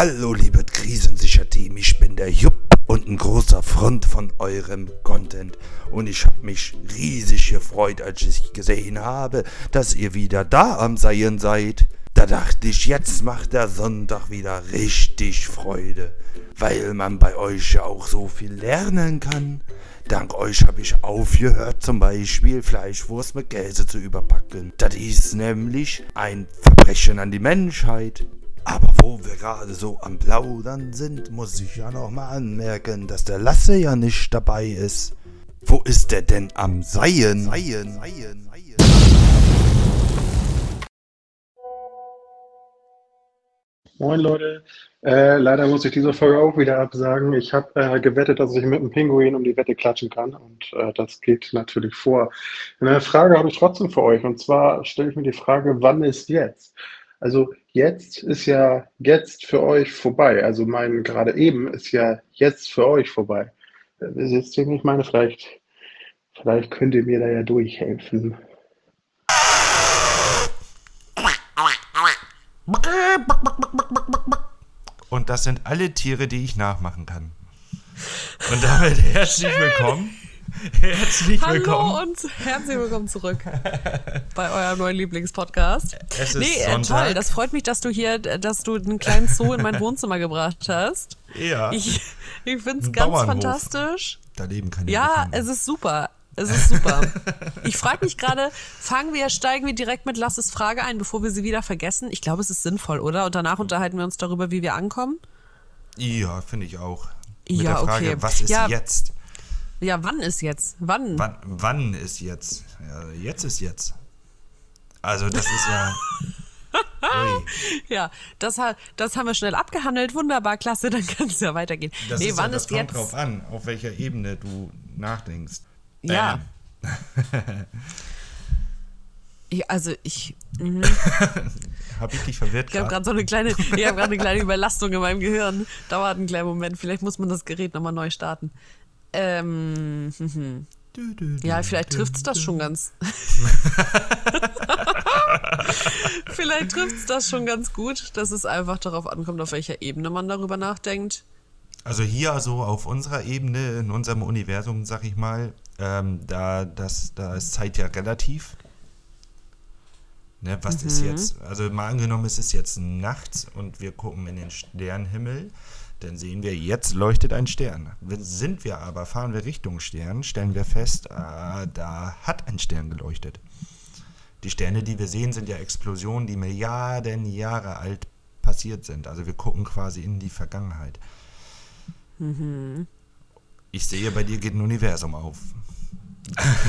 Hallo, liebe Krisensicher-Team, ich bin der Jupp und ein großer Freund von eurem Content. Und ich habe mich riesig gefreut, als ich gesehen habe, dass ihr wieder da am Seien seid. Da dachte ich, jetzt macht der Sonntag wieder richtig Freude, weil man bei euch ja auch so viel lernen kann. Dank euch habe ich aufgehört, zum Beispiel Fleischwurst mit Käse zu überpacken. Das ist nämlich ein Verbrechen an die Menschheit. Aber wo wir gerade so am Plaudern sind, muss ich ja noch mal anmerken, dass der Lasse ja nicht dabei ist. Wo ist der denn am Seien? Seien, Seien, Seien. Moin Leute, äh, leider muss ich diese Folge auch wieder absagen. Ich habe äh, gewettet, dass ich mit dem Pinguin um die Wette klatschen kann und äh, das geht natürlich vor. Eine Frage habe ich trotzdem für euch und zwar stelle ich mir die Frage, wann ist jetzt? Also jetzt ist ja jetzt für euch vorbei. Also mein gerade eben ist ja jetzt für euch vorbei. Das ist jetzt ich meine, vielleicht, vielleicht könnt ihr mir da ja durchhelfen. Und das sind alle Tiere, die ich nachmachen kann. Und damit herzlich willkommen. Herzlich willkommen. Hallo und herzlich willkommen zurück bei eurem neuen Lieblingspodcast. Es ist nee, äh, Sonntag. toll. Das freut mich, dass du hier, dass du einen kleinen Zoo in mein Wohnzimmer gebracht hast. Ja. Ich, ich finde es ganz Bauernhof. fantastisch. Da leben keine Ja, es ist super. Es ist super. Ich frage mich gerade, fangen wir, steigen wir direkt mit Lasses Frage ein, bevor wir sie wieder vergessen? Ich glaube, es ist sinnvoll, oder? Und danach unterhalten wir uns darüber, wie wir ankommen. Ja, finde ich auch. Mit Ja, der Frage, okay. was ist Ja. jetzt? Ja, wann ist jetzt? Wann? Wann, wann ist jetzt? Ja, jetzt ist jetzt. Also das ist ja. Ja, das, das haben wir schnell abgehandelt. Wunderbar, klasse, dann kann es ja weitergehen. Das nee, ist wann ja, das ist kommt jetzt? drauf an, auf welcher Ebene du nachdenkst. Ja. Ähm, Ja, also ich, mhm. Hab ich dich verwirrt ich habe gerade so eine kleine, ich habe gerade eine kleine Überlastung in meinem Gehirn. Dauert einen kleinen Moment. Vielleicht muss man das Gerät nochmal neu starten. Ähm, mhm. Du, du, ja, vielleicht du, trifft's das schon ganz. vielleicht trifft's das schon ganz gut, dass es einfach darauf ankommt, auf welcher Ebene man darüber nachdenkt. Also hier so auf unserer Ebene, in unserem Universum, sag ich mal, ähm, da, das, da ist Zeit ja relativ. Ne, was ist jetzt? Also mal angenommen, es ist jetzt nachts und wir gucken in den Sternenhimmel, dann sehen wir, jetzt leuchtet ein Stern. Sind wir aber, fahren wir Richtung Stern, stellen wir fest, ah, da hat ein Stern geleuchtet. Die Sterne, die wir sehen, sind ja Explosionen, die Milliarden Jahre alt passiert sind. Also wir gucken quasi in die Vergangenheit. Ich sehe, bei dir geht ein Universum auf.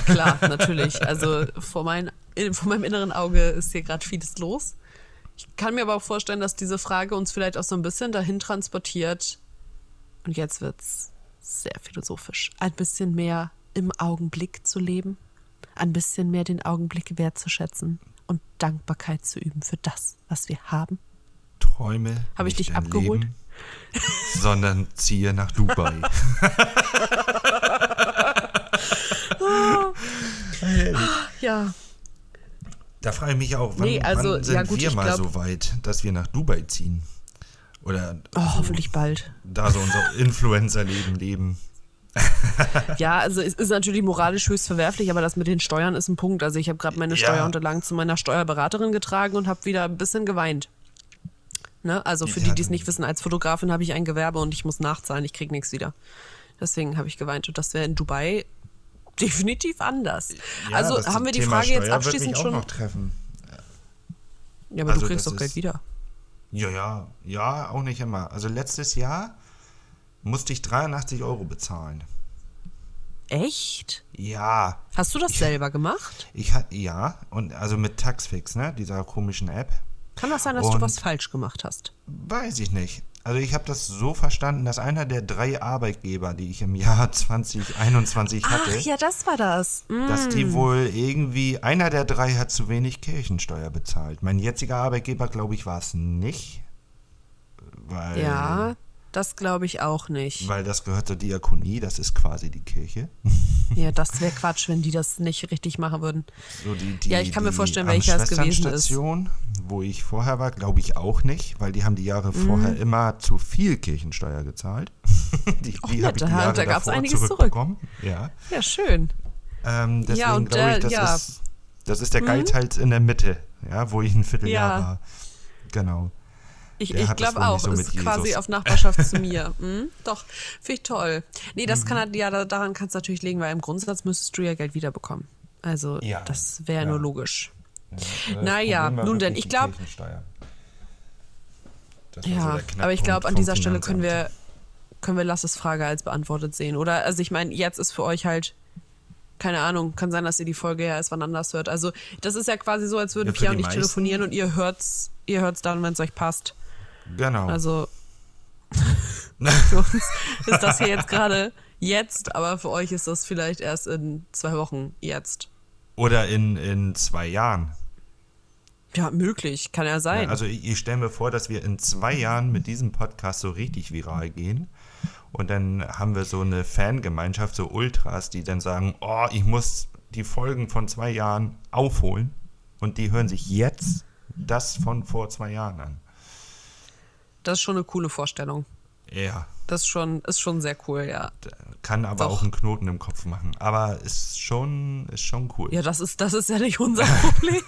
Klar, natürlich. Also vor, mein, in- vor meinem inneren Auge ist hier gerade vieles los. Ich kann mir aber auch vorstellen, dass diese Frage uns vielleicht auch so ein bisschen dahin transportiert. Und jetzt wird's sehr philosophisch. Ein bisschen mehr im Augenblick zu leben, ein bisschen mehr den Augenblick wertzuschätzen und Dankbarkeit zu üben für das, was wir haben. Träume. Hab ich dich abgeholt? Leben, sondern ziehe nach Dubai. Ja, Da frage ich mich auch, wann, Nee, also, wann sind ja gut, wir mal glaub- so weit, dass wir nach Dubai ziehen? Oder oh, so, hoffentlich bald. da so unser Influencer-Leben leben. Ja, also es ist natürlich moralisch höchst verwerflich, aber das mit den Steuern ist ein Punkt. Also ich habe gerade meine Ja. Steuerunterlagen zu meiner Steuerberaterin getragen und habe wieder ein bisschen geweint. Ne? Also für Ja, die, die es nicht wissen, als Fotografin habe ich ein Gewerbe und ich muss nachzahlen, ich krieg nichts wieder. Deswegen habe ich geweint und das wäre in Dubai definitiv anders. Ja, also haben wir die Thema Frage jetzt Steuer wird abschließend schon. noch treffen. Ja, aber also du kriegst doch Geld wieder. Ja, ja, ja, auch nicht immer. Also letztes Jahr musste ich 83 Euro bezahlen. Echt? Ja, Hast du das selber gemacht? ich hatte, ja, und also mit Taxfix, ne, dieser komischen App. Kann das sein, dass du Und- was falsch gemacht hast? Weiß ich nicht. Also ich habe das so verstanden, dass einer der drei Arbeitgeber, die ich im Jahr 2021 hatte, Ach ja, das war das. Mm. dass die wohl irgendwie, einer der drei hat zu wenig Kirchensteuer bezahlt. Mein jetziger Arbeitgeber, glaube ich, war es nicht. Weil, Ja, Das glaube ich auch nicht. Weil das gehört zur Diakonie, das ist quasi die Kirche. Ja, das wäre Quatsch, wenn die das nicht richtig machen würden. So die, die, Ja, ich kann mir die vorstellen, welcher es gewesen ist. Station, wo ich vorher war, glaube ich auch nicht, weil die haben die Jahre Mhm. vorher immer zu viel Kirchensteuer gezahlt. die Och, die nett, da- da gab's davor einiges zurück. zurückbekommen. Ja. Ja, schön. Ähm, deswegen Ja, und glaube ich, das, ja. ist, das ist der Geizhals in der Mitte, ja, wo ich ein Vierteljahr Ja. war. Genau. Ich, ich glaube auch. so ist quasi Jesus. auf Nachbarschaft zu mir. Hm? Doch, finde ich toll. Nee, das Mhm. kann halt, ja, da- daran kannst du natürlich liegen, weil im Grundsatz müsstest du ja Geld wiederbekommen. Also, Ja, das wäre ja. nur logisch. Das Naja, Problem war nun denn, ich die glaub- Kirchensteuer. Das war so Ja, der aber ich glaube, an dieser Stelle können wir, können wir Lasses Frage als beantwortet sehen, oder? Also, ich meine, jetzt ist für euch halt. Keine Ahnung, kann sein, dass ihr die Folge ja erst wann anders hört. Also, das ist ja quasi so, als würden Ja, Pia und ich meisten- telefonieren und ihr hört's, ihr hört's dann, wenn es euch passt. Genau. Also für uns ist das hier jetzt gerade jetzt, aber für euch ist das vielleicht erst in zwei Wochen jetzt. Oder in, in zwei Jahren. Ja, möglich, kann ja sein. Ja, also ich, ich stelle mir vor, dass wir in zwei Jahren mit diesem Podcast so richtig viral gehen. Und dann haben wir so eine Fangemeinschaft, so Ultras, die dann sagen, oh, ich muss die Folgen von zwei Jahren aufholen. Und die hören sich jetzt das von vor zwei Jahren an. Das ist schon eine coole Vorstellung. Ja, Das ist schon, ist schon sehr cool, ja. kann aber Doch. auch einen Knoten im Kopf machen. Aber ist schon, ist schon cool. Ja, das ist, das ist ja nicht unser Problem.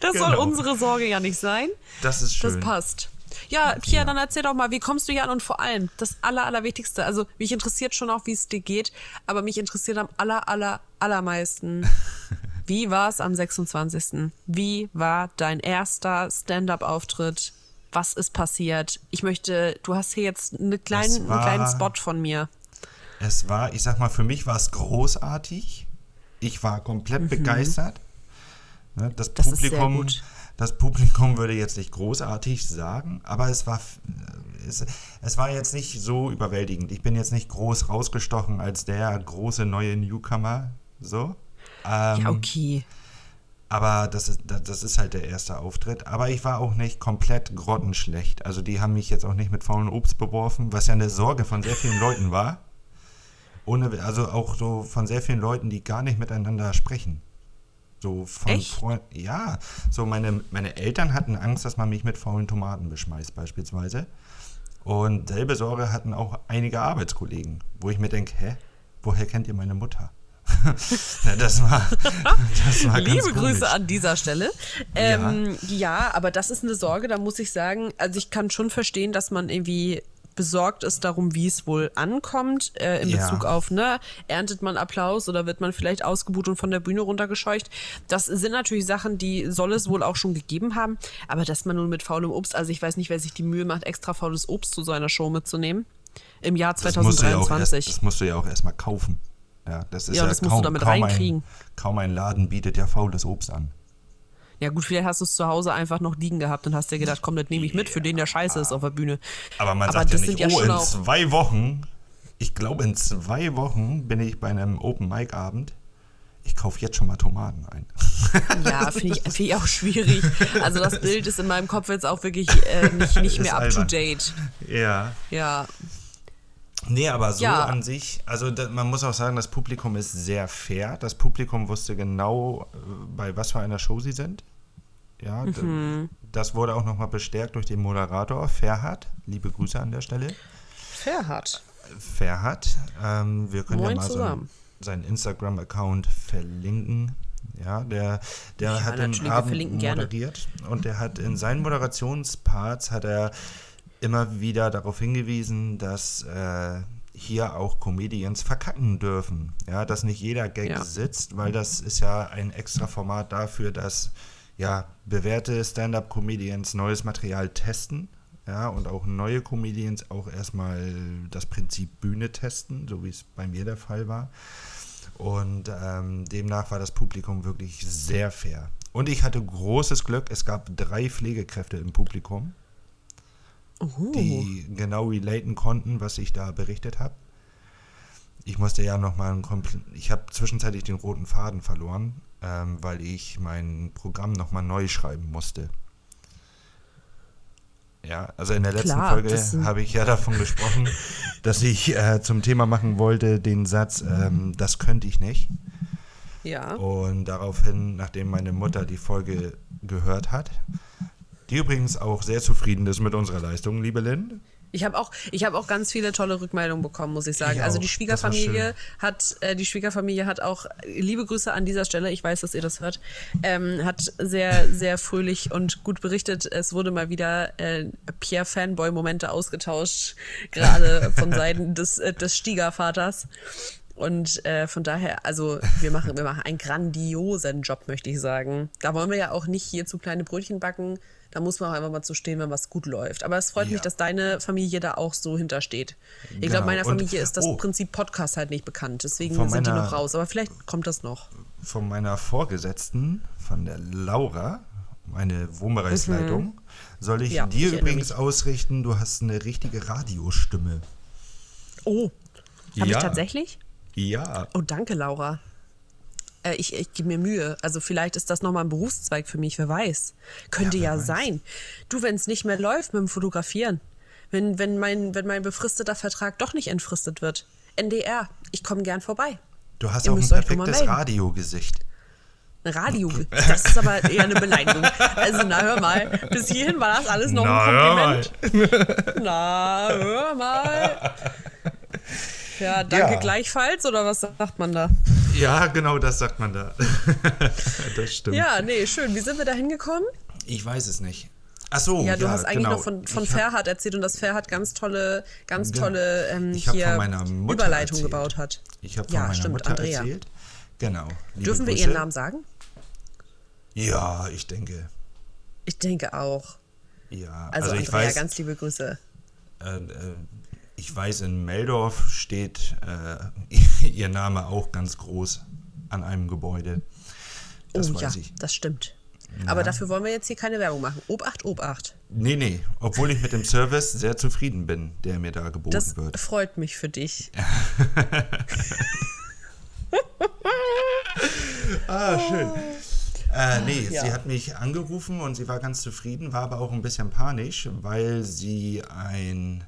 Das soll Genau. unsere Sorge ja nicht sein. Das ist schön. Das passt. Ja, Pia, dann erzähl doch mal, wie kommst du hier an und vor allem das aller, allerwichtigste. Also mich interessiert schon auch, wie es dir geht, aber mich interessiert am aller, aller, allermeisten, wie war es am 26.? Wie war dein erster Stand-up-Auftritt? Was ist passiert? Ich möchte, du hast hier jetzt eine kleinen, einen war- kleinen Spot von mir. Es war, ich sag mal, für mich war es großartig. Ich war komplett begeistert. Ne, Das, Mhm. Das Publikum, das Publikum würde jetzt nicht großartig sagen, aber es war, f- es, es war jetzt nicht so überwältigend. Ich bin jetzt nicht groß rausgestochen als der große neue Newcomer. So. Ähm, Ja, okay. Aber das ist, das, ist halt der erste Auftritt. Aber ich war auch nicht komplett grottenschlecht. Also die haben mich jetzt auch nicht mit faulen Obst beworfen, was ja eine Sorge von sehr vielen Leuten war. Ohne, also auch so von sehr vielen Leuten, die gar nicht miteinander sprechen. So von? Freunden. Ja, so meine, meine Eltern hatten Angst, dass man mich mit faulen Tomaten beschmeißt, beispielsweise. Und selbe Sorge hatten auch einige Arbeitskollegen, wo ich mir denke, hä, woher kennt ihr meine Mutter? ja, das war, das war Liebe Grüße komisch. an dieser Stelle. Ähm, ja. aber das ist eine Sorge, da muss ich sagen, also ich kann schon verstehen, dass man irgendwie besorgt ist darum, wie es wohl ankommt, äh, in Ja. Bezug auf, ne, erntet man Applaus oder wird man vielleicht ausgebuht und von der Bühne runtergescheucht. Das sind natürlich Sachen, die soll es wohl auch schon gegeben haben, aber dass man nun mit faulem Obst, also ich weiß nicht, wer sich die Mühe macht, extra faules Obst zu so einer Show mitzunehmen. Im Jahr Das musst du ja auch 2023. erst, das musst du ja auch erstmal kaufen. Ja, das ist Ja, ja, das musst du kaum, damit kaum reinkriegen. Ein, kaum ein Laden bietet ja faules Obst an. Ja gut, vielleicht hast du es zu Hause einfach noch liegen gehabt und hast dir gedacht, komm, das nehme ich mit, für den der scheiße ist auf der Bühne. Aber man Aber sagt ja nicht, ja oh, in zwei Wochen, ich glaube in zwei Wochen bin ich bei einem Open-Mic-Abend. Ich kaufe jetzt schon mal Tomaten ein. Ja, finde ich, find ich auch schwierig. Also das Bild ist in meinem Kopf jetzt auch wirklich äh, nicht, nicht mehr up albern. to date. Ja. Ja, Nee, aber so Ja. an sich, also da, man muss auch sagen, das Publikum ist sehr fair. Das Publikum wusste genau, äh, bei was für einer Show sie sind. Ja, Mhm. das wurde auch nochmal bestärkt durch den Moderator, Ferhat. Liebe Grüße an der Stelle. fair hat. Ferhat. Ähm, wir können Moin ja mal so seinen Instagram-Account verlinken. Ja, der, der Ja, hat den Abend verlinken gerne. moderiert und der hat in seinen Moderationsparts hat er immer wieder darauf hingewiesen, dass äh, hier auch Comedians verkacken dürfen. Ja, dass nicht jeder Gag Ja. sitzt, weil das ist ja ein extra Format dafür, dass ja bewährte Stand-up-Comedians neues Material testen. Ja, und auch neue Comedians auch erstmal das Prinzip Bühne testen, so wie es bei mir der Fall war. Und ähm, demnach war das Publikum wirklich sehr fair. Und ich hatte großes Glück, es gab drei Pflegekräfte im Publikum, Uh, die genau relaten konnten, was ich da berichtet habe. Ich musste ja nochmal ein Kompl Ich habe zwischenzeitlich den roten Faden verloren, ähm, weil ich mein Programm nochmal neu schreiben musste. Ja, also in der letzten Klar, Folge habe ich ja davon gesprochen, dass ich äh, zum Thema machen wollte, den Satz, ähm, das könnte ich nicht. Ja. Und daraufhin, nachdem meine Mutter die Folge gehört hat, die übrigens auch sehr zufrieden ist mit unserer Leistung, liebe Lynn. Ich habe auch, ich habe auch ganz viele tolle Rückmeldungen bekommen, muss ich sagen. Ich also die Schwiegerfamilie hat, äh, die Schwiegerfamilie hat auch liebe Grüße an dieser Stelle. Ich weiß, dass ihr das hört. Ähm, hat sehr, sehr fröhlich und gut berichtet. Es wurde mal wieder äh, Pierre Fanboy Momente ausgetauscht, gerade von Seiten des äh, des Stiegervaters. Und äh, von daher, also wir machen, wir machen einen grandiosen Job, möchte ich sagen. Da wollen wir ja auch nicht hier zu kleine Brötchen backen. Da muss man auch einfach mal zu stehen, wenn was gut läuft. Aber es freut Ja. mich, dass deine Familie da auch so hintersteht. Ich Genau. glaube, meiner Und- Familie ist das oh. Prinzip Podcast halt nicht bekannt. Deswegen sind die meiner- noch raus. Aber vielleicht kommt das noch. Von meiner Vorgesetzten, von der Laura, meine Wohnbereichsleitung, soll ich Mhm. Ja, dir ich übrigens ausrichten, du hast eine richtige Radiostimme. Oh, habe Ja. ich tatsächlich? Ja. Oh, danke, Laura. Äh, ich ich gebe mir Mühe. Also vielleicht ist das nochmal ein Berufszweig für mich, wer weiß. Könnte Ja, ja, weiß. sein. Du, wenn es nicht mehr läuft mit dem Fotografieren, wenn, wenn, mein, wenn mein befristeter Vertrag doch nicht entfristet wird, NDR, ich komme gern vorbei. Du hast Ihr auch ein perfektes. Radiogesicht. Radio, das ist aber eher eine Beleidigung. Also, na, hör mal, bis hierhin war das alles noch Na, ein hör Kompliment. Na, hör mal. Ja, danke Ja. gleichfalls, oder was sagt man da? Ja, genau das sagt man da. das stimmt. Ja, nee, schön. Wie sind wir da hingekommen? Ich weiß es nicht. Ach so, Ja, du hast eigentlich genau. noch von, von Ferhat erzählt und dass Ferhat ganz tolle, ganz tolle ähm, hier Überleitung erzählt. gebaut hat. Ich habe von Ja, meiner stimmt, Mutter Andrea. erzählt. Genau. Dürfen wir Grüße. ihren Namen sagen? Ja, ich denke. Ich denke auch. Ja, Also, also, ich Andrea, weiß, ganz liebe Grüße. äh, äh, ich weiß, in Meldorf steht äh, ihr Name auch ganz groß an einem Gebäude. Das oh weiß ja, ich. das stimmt. Aber dafür wollen wir jetzt hier keine Werbung machen. Obacht, Obacht. Nee, nee, obwohl ich mit dem Service sehr zufrieden bin, der mir da geboten Das wird. freut mich für dich. Ah, schön. Äh, nee, ja. sie hat mich angerufen und sie war ganz zufrieden, war aber auch ein bisschen panisch, weil sie ein,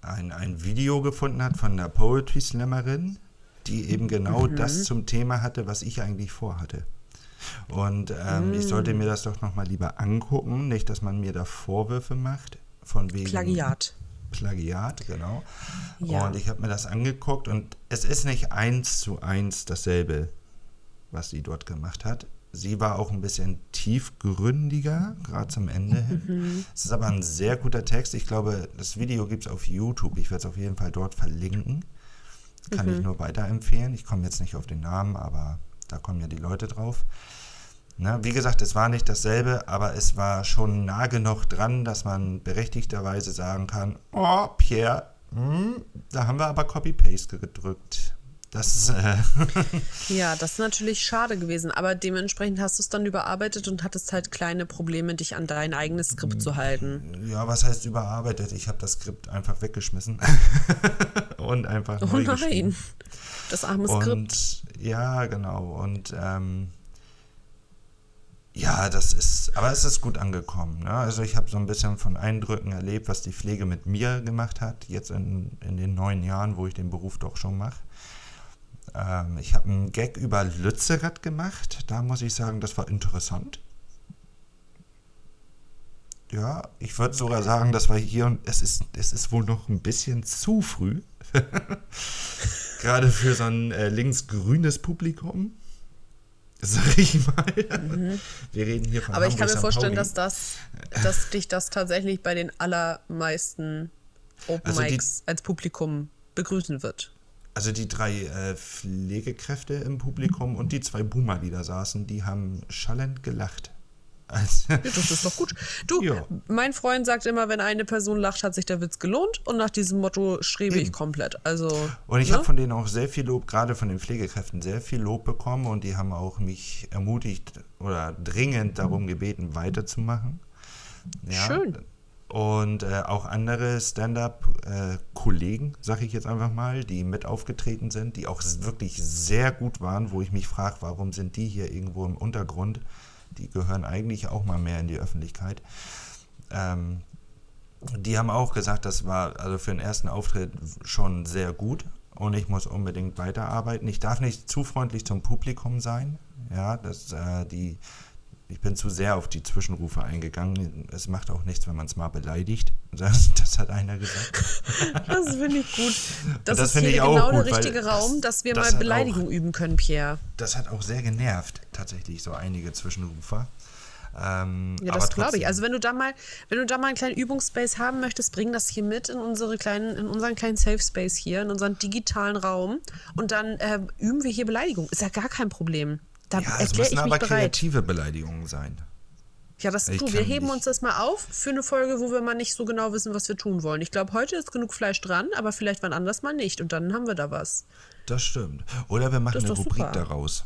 ein, ein Video gefunden hat von einer Poetry Slammerin, die eben genau das zum Thema hatte, was ich eigentlich vorhatte. Und ähm, ich sollte mir das doch nochmal lieber angucken, nicht, dass man mir da Vorwürfe macht, von wegen Plagiat. Plagiat, genau. Ja. Und ich habe mir das angeguckt und es ist nicht eins zu eins dasselbe, was sie dort gemacht hat. Sie war auch ein bisschen tiefgründiger, gerade zum Ende hin. Mhm. Es ist aber ein sehr guter Text. Ich glaube, das Video gibt es auf YouTube. Ich werde es auf jeden Fall dort verlinken. Kann Mhm. ich nur weiterempfehlen. Ich komme jetzt nicht auf den Namen, aber da kommen ja die Leute drauf. Ne, wie gesagt, es war nicht dasselbe, aber es war schon nah genug dran, dass man berechtigterweise sagen kann, oh, Pierre, hm, da haben wir aber Copy-Paste gedrückt. Das ist, äh, Ja, das ist natürlich schade gewesen. Aber dementsprechend hast du es dann überarbeitet und hattest halt kleine Probleme, dich an dein eigenes Skript zu halten. ja, was heißt überarbeitet? Ich habe das Skript einfach weggeschmissen und einfach Oh neu nein, geschrieben. das arme Skript. Und ja, genau. Und ähm, ja, das ist, aber es ist gut angekommen. Ne? Also ich habe so ein bisschen von Eindrücken erlebt, was die Pflege mit mir gemacht hat, jetzt in, in den neun Jahren, wo ich den Beruf doch schon mache. Ähm, ich habe einen Gag über Lützerath gemacht. Da muss ich sagen, das war interessant. Ja, ich würde sogar sagen, das war hier und es ist, es ist wohl noch ein bisschen zu früh. Gerade für so ein äh, linksgrünes Publikum. Sag ich mal. Wir reden hier von Mhm. Aber ich Hamburg, kann mir St. vorstellen, dass das, dass dich das tatsächlich bei den allermeisten Open Also Mics als Publikum begrüßen wird. Also die drei äh, Pflegekräfte im Publikum und die zwei Boomer, die da saßen, die haben schallend gelacht. Als, Ja, das ist doch gut. Du, Ja. mein Freund sagt immer, wenn eine Person lacht, hat sich der Witz gelohnt. Und nach diesem Motto strebe ich Eben. komplett. Also, Und ich ne? habe von denen auch sehr viel Lob, gerade von den Pflegekräften, sehr viel Lob bekommen und die haben auch mich ermutigt oder dringend darum gebeten, weiterzumachen. Ja. Schön. Und äh, auch andere Stand-up-Kollegen, sage ich jetzt einfach mal, die mit aufgetreten sind, die auch wirklich sehr gut waren, wo ich mich frage, warum sind die hier irgendwo im Untergrund? Die gehören eigentlich auch mal mehr in die Öffentlichkeit. Ähm, die haben auch gesagt, das war also für den ersten Auftritt schon sehr gut und ich muss unbedingt weiterarbeiten. Ich darf nicht zu freundlich zum Publikum sein. Ja, das, äh, die, ich bin zu sehr auf die Zwischenrufe eingegangen. Es macht auch nichts, wenn man es mal beleidigt. Das, das, hat einer gesagt. Das finde ich gut. Das, das ist hier genau gut, der richtige Raum, dass wir das mal Beleidigung auch, üben können, Pierre. Das hat auch sehr genervt, tatsächlich, so einige Zwischenrufer. Ähm, ja, das glaube ich. Also wenn du da mal, wenn du da mal einen kleinen Übungsspace haben möchtest, bring das hier mit in unsere kleinen, in unseren kleinen Safe Space hier, in unseren digitalen Raum und dann äh, üben wir hier Beleidigung. Ist ja gar kein Problem. Da ja, es müssen aber bereit. kreative Beleidigungen sein. Ja, das du, wir heben nicht. uns das mal auf für eine Folge, wo wir mal nicht so genau wissen, was wir tun wollen. Ich glaube, heute ist genug Fleisch dran, aber vielleicht wann anders mal nicht. Und dann haben wir da was. Das stimmt. Oder wir machen eine Rubrik super. daraus.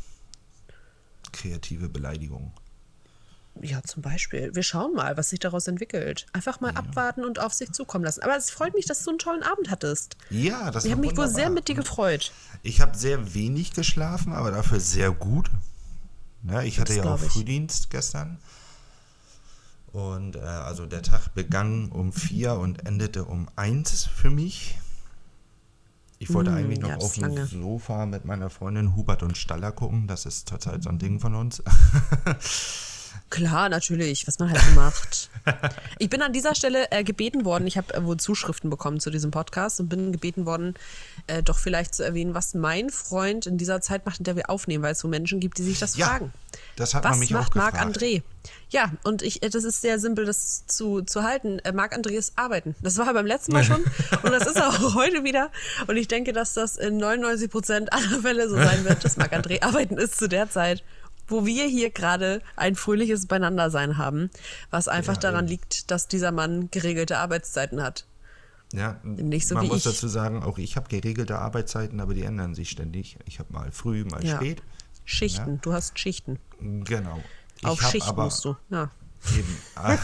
Kreative Beleidigungen. Ja, zum Beispiel. Wir schauen mal, was sich daraus entwickelt. Einfach mal ja. abwarten und auf sich zukommen lassen. Aber es freut mich, dass du einen tollen Abend hattest. Ja, das Ich habe mich wohl sehr mit dir gefreut. Ich habe sehr wenig geschlafen, aber dafür sehr gut. Ja, ich hatte das ja auch Frühdienst gestern. Und äh, also der Tag begann um vier und endete um eins für mich. Ich wollte mm, eigentlich noch auf dem Sofa mit meiner Freundin Hubert und Staller gucken. Das ist zurzeit so ein Ding von uns. Klar, natürlich, was man halt so macht. Ich bin an dieser Stelle äh, gebeten worden, ich habe äh, wohl Zuschriften bekommen zu diesem Podcast und bin gebeten worden, äh, doch vielleicht zu erwähnen, was mein Freund in dieser Zeit macht, in der wir aufnehmen, weil es so Menschen gibt, die sich das ja, fragen. Das hat was man mich macht Marc André? Ja, und ich, äh, das ist sehr simpel, das zu, zu halten. Äh, Marc André ist arbeiten. Das war beim letzten Mal schon und das ist auch heute wieder. Und ich denke, dass das in 99 Prozent aller Fälle so sein wird, dass Marc André arbeiten ist zu der Zeit wo wir hier gerade ein fröhliches Beieinandersein haben, was einfach ja, daran eben. liegt, dass dieser Mann geregelte Arbeitszeiten hat. Ja, nicht so man muss ich. dazu sagen, auch ich habe geregelte Arbeitszeiten, aber die ändern sich ständig. Ich habe mal früh, mal ja. spät. Schichten, ja. du hast Schichten. Genau. Ich Auf Schicht aber musst du, ja. Eben.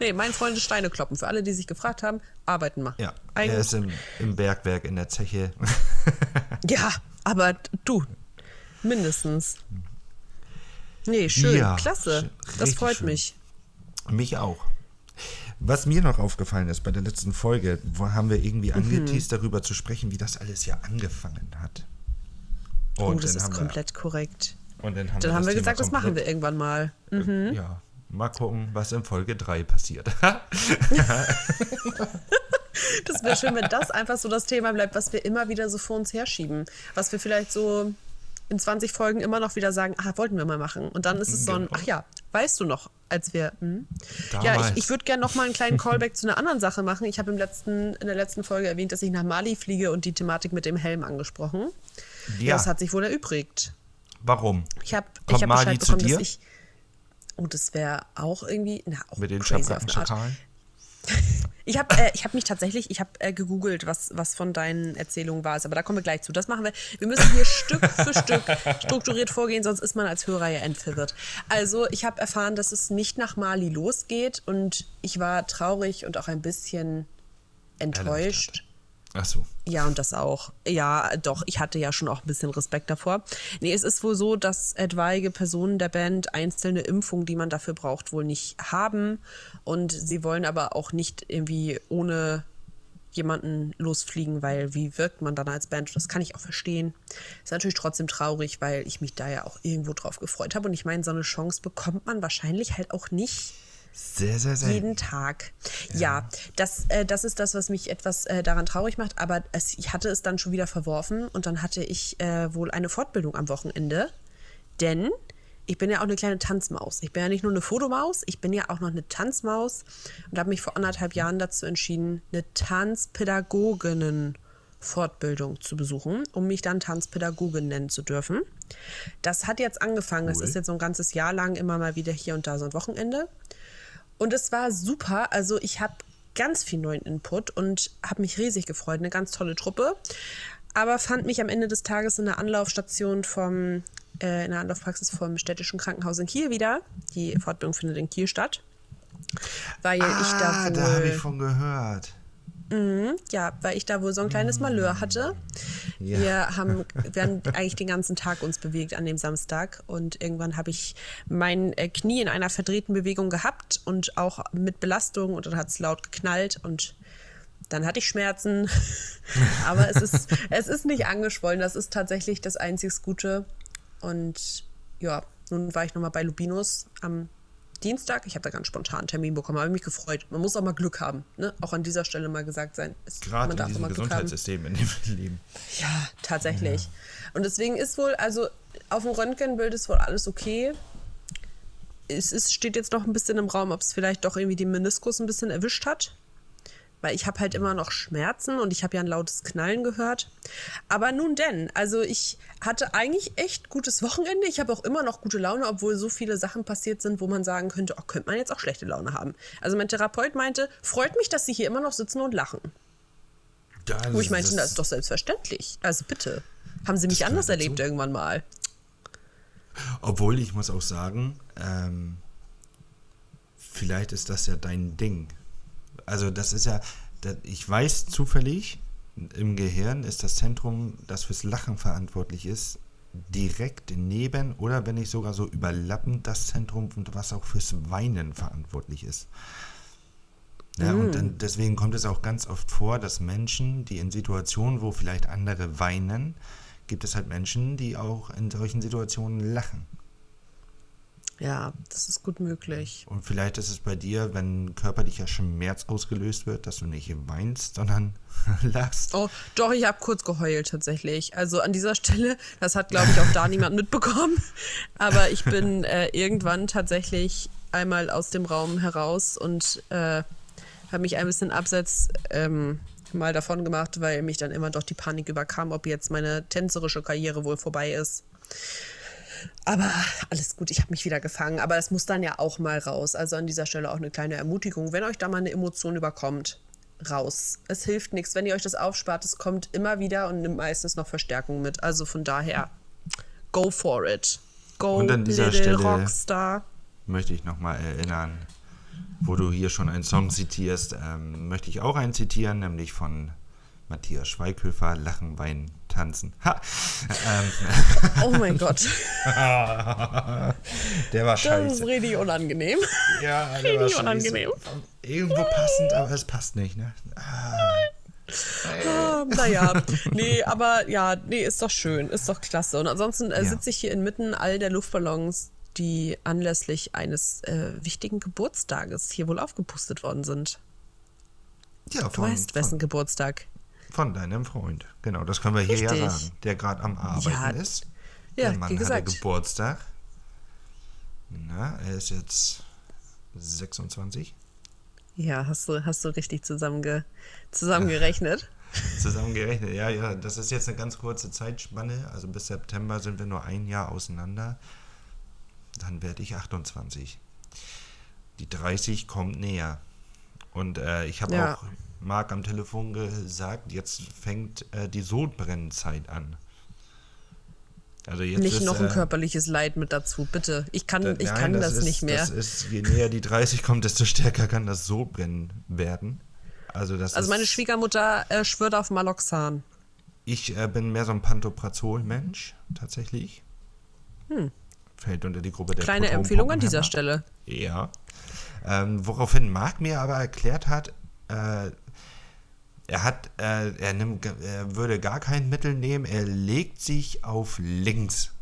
nee, mein Freund ist Steine kloppen. Für alle, die sich gefragt haben, arbeiten mal. Ja, Eigentlich. er ist im, im Bergwerk in der Zeche. ja, aber du, Mindestens. Nee, schön, ja, klasse. Das freut schön. mich. Mich auch. Was mir noch aufgefallen ist bei der letzten Folge, wo haben wir irgendwie mhm. angeteased, darüber zu sprechen, wie das alles ja angefangen hat. Oh, und oh, das ist komplett wir, korrekt. Und dann haben dann wir, haben wir gesagt, das machen wir irgendwann mal. Mhm. Ja, mal gucken, was in Folge 3 passiert. das wäre schön, wenn das einfach so das Thema bleibt, was wir immer wieder so vor uns herschieben. Was wir vielleicht so in 20 Folgen immer noch wieder sagen, ah, wollten wir mal machen. Und dann ist es so ein, ach ja, weißt du noch, als wir. Hm? Ja, ich, ich würde gerne noch mal einen kleinen Callback zu einer anderen Sache machen. Ich habe im letzten, in der letzten Folge erwähnt, dass ich nach Mali fliege und die Thematik mit dem Helm angesprochen. Ja. Das hat sich wohl erübrigt. Warum? Ich habe hab Bescheid bekommen, dass ich. Oh, das wäre auch irgendwie. Na, auch mit den Schakalen? Ich habe äh, hab mich tatsächlich, ich habe äh, gegoogelt, was, was von deinen Erzählungen war. Aber da kommen wir gleich zu. Das machen wir. Wir müssen hier Stück für Stück strukturiert vorgehen, sonst ist man als Hörer ja entverwirrt. Also, ich habe erfahren, dass es nicht nach Mali losgeht und ich war traurig und auch ein bisschen enttäuscht. Ach so. Ja, und das auch. Ja, doch, ich hatte ja schon auch ein bisschen Respekt davor. Nee, es ist wohl so, dass etwaige Personen der Band einzelne Impfungen, die man dafür braucht, wohl nicht haben. Und sie wollen aber auch nicht irgendwie ohne jemanden losfliegen, weil wie wirkt man dann als Band? Das kann ich auch verstehen. Ist natürlich trotzdem traurig, weil ich mich da ja auch irgendwo drauf gefreut habe. Und ich meine, so eine Chance bekommt man wahrscheinlich halt auch nicht sehr, sehr, sehr. Jeden Tag. Ja, ja das, äh, das ist das, was mich etwas äh, daran traurig macht. Aber es, ich hatte es dann schon wieder verworfen und dann hatte ich äh, wohl eine Fortbildung am Wochenende. Denn ich bin ja auch eine kleine Tanzmaus. Ich bin ja nicht nur eine Fotomaus, ich bin ja auch noch eine Tanzmaus und habe mich vor anderthalb Jahren dazu entschieden, eine Tanzpädagoginnen Fortbildung zu besuchen, um mich dann Tanzpädagogin nennen zu dürfen. Das hat jetzt angefangen. Cool. Das ist jetzt so ein ganzes Jahr lang immer mal wieder hier und da so ein Wochenende. Und es war super. Also ich habe ganz viel neuen Input und habe mich riesig gefreut. Eine ganz tolle Truppe. Aber fand mich am Ende des Tages in der Anlaufstation vom, äh, in der Anlaufpraxis vom städtischen Krankenhaus in Kiel wieder. Die Fortbildung findet in Kiel statt. Weil ah, ich da wohl, da habe ich von gehört. Ja, weil ich da wohl so ein kleines Malheur hatte. Wir haben, wir haben eigentlich den ganzen Tag uns bewegt an dem Samstag und irgendwann habe ich mein äh, Knie in einer verdrehten Bewegung gehabt und auch mit Belastung und dann hat es laut geknallt und dann hatte ich Schmerzen. Aber es ist, es ist nicht angeschwollen. Das ist tatsächlich das einzig Gute. Und ja, nun war ich nochmal bei Lubinos am Dienstag. Ich habe da ganz spontan einen Termin bekommen, habe mich gefreut. Man muss auch mal Glück haben. Ne? Auch an dieser Stelle mal gesagt sein. Es, Gerade man in darf diesem auch mal Glück haben. Gesundheitssystem, in dem wir leben. Ja, tatsächlich. Und deswegen ist wohl, also auf dem Röntgenbild ist wohl alles okay. Es ist, steht jetzt noch ein bisschen im Raum, ob es vielleicht doch irgendwie den Meniskus ein bisschen erwischt hat. Weil ich habe halt immer noch Schmerzen und ich habe ja ein lautes Knallen gehört. Aber nun denn, also ich hatte eigentlich echt gutes Wochenende. Ich habe auch immer noch gute Laune, obwohl so viele Sachen passiert sind, wo man sagen könnte, oh, könnte man jetzt auch schlechte Laune haben. Also mein Therapeut meinte, freut mich, dass Sie hier immer noch sitzen und lachen. Das, Wo ich meinte, das ist doch selbstverständlich. Also bitte. Haben Sie mich anders dazu. erlebt irgendwann mal? Obwohl, ich muss auch sagen, ähm, vielleicht ist das ja dein Ding. Also das ist ja, das, ich weiß zufällig, im Gehirn ist das Zentrum, das fürs Lachen verantwortlich ist, direkt neben oder wenn nicht sogar so überlappend das Zentrum, was auch fürs Weinen verantwortlich ist. Ja, und dann, deswegen kommt es auch ganz oft vor, dass Menschen, die in Situationen, wo vielleicht andere weinen, gibt es halt Menschen, die auch in solchen Situationen lachen. Ja, das ist gut möglich. Und vielleicht ist es bei dir, wenn körperlicher Schmerz ausgelöst wird, dass du nicht weinst, sondern lachst. Oh, doch, ich habe kurz geheult tatsächlich. Also an dieser Stelle, das hat, glaube ich, auch da niemand mitbekommen. Aber ich bin äh, irgendwann tatsächlich einmal aus dem Raum heraus und äh, habe mich ein bisschen abseits ähm, mal davon gemacht, weil mich dann immer doch die Panik überkam, ob jetzt meine tänzerische Karriere wohl vorbei ist. Aber alles gut, ich habe mich wieder gefangen. Aber es muss dann ja auch mal raus. Also an dieser Stelle auch eine kleine Ermutigung. Wenn euch da mal eine Emotion überkommt, raus. Es hilft nichts. Wenn ihr euch das aufspart, es kommt immer wieder und nimmt meistens noch Verstärkung mit. Also von daher, go for it. Go, Und an dieser Stelle- Rockstar. Möchte ich nochmal erinnern, wo du hier schon einen Song zitierst, ähm, möchte ich auch einen zitieren, nämlich von Matthias Schweighöfer, Lachen, Weinen, Tanzen. Ähm, Oh mein Gott, der war das ist scheiße. richtig unangenehm. Ja, der richtig war scheiße. unangenehm. Irgendwo passend, aber es passt nicht, ne? Ah. Ah, naja, nee, aber ja, nee, ist doch schön, ist doch klasse. Und ansonsten äh, Ja. sitze ich hier inmitten all der Luftballons, die anlässlich eines äh, wichtigen Geburtstages hier wohl aufgepustet worden sind. Ja, Du von, weißt, wessen von, Geburtstag. Von deinem Freund. Genau, das können wir hier ja Richtig. sagen. Der gerade am Arbeiten Ja, ist. ja, der Mann wie hatte gesagt. Geburtstag. Na, er ist jetzt 26. Ja, hast du, hast du richtig zusammenge, zusammengerechnet. Zusammengerechnet, ja, ja. Das ist jetzt eine ganz kurze Zeitspanne. Also bis September sind wir nur ein Jahr auseinander. Dann werde ich 28. Die 30 kommt näher. Und äh, ich habe Ja. auch Marc am Telefon gesagt, jetzt fängt äh, die Sodbrennzeit an. Also jetzt Nicht ist, noch ein äh, körperliches Leid mit dazu, bitte. Ich kann, da- ich nein, kann das, ist, nicht mehr. Das ist, je näher die 30 kommt, desto stärker kann das Sodbrennen werden. Also, das also ist, meine Schwiegermutter äh, schwört auf Maloxan. Ich äh, bin mehr so ein Pantoprazol-Mensch, tatsächlich. Fällt unter die Gruppe der Hm. Kleine Empfehlung an dieser. Stelle. Ja. Ähm, woraufhin Marc mir aber erklärt hat, äh, er hat, äh, er nimmt, er würde gar kein Mittel nehmen, er legt sich auf links.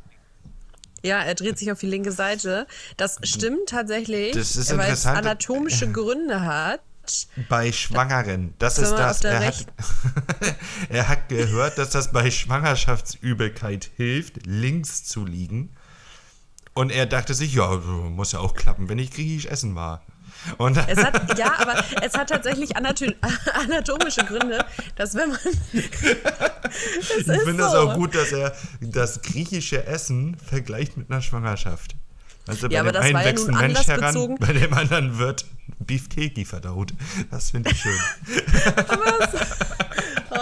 Ja, er dreht sich auf die linke Seite. Das stimmt tatsächlich, Das ist weil es anatomische Gründe hat. Bei Schwangeren. Das ist das. Er hat, er hat gehört, dass das bei Schwangerschaftsübelkeit hilft, links zu liegen. Und er dachte sich, ja, muss ja auch klappen, wenn ich griechisch essen war. Und Es hat, ja, aber es hat tatsächlich anato anatomische Gründe, dass wenn man. es ich finde es so. auch gut, dass er das griechische Essen vergleicht mit einer Schwangerschaft. Also bei Ja, aber dem einen wächst ein Mensch heran, anlassbezogen. bei dem anderen wird Beefteki verdaut. Das finde ich schön.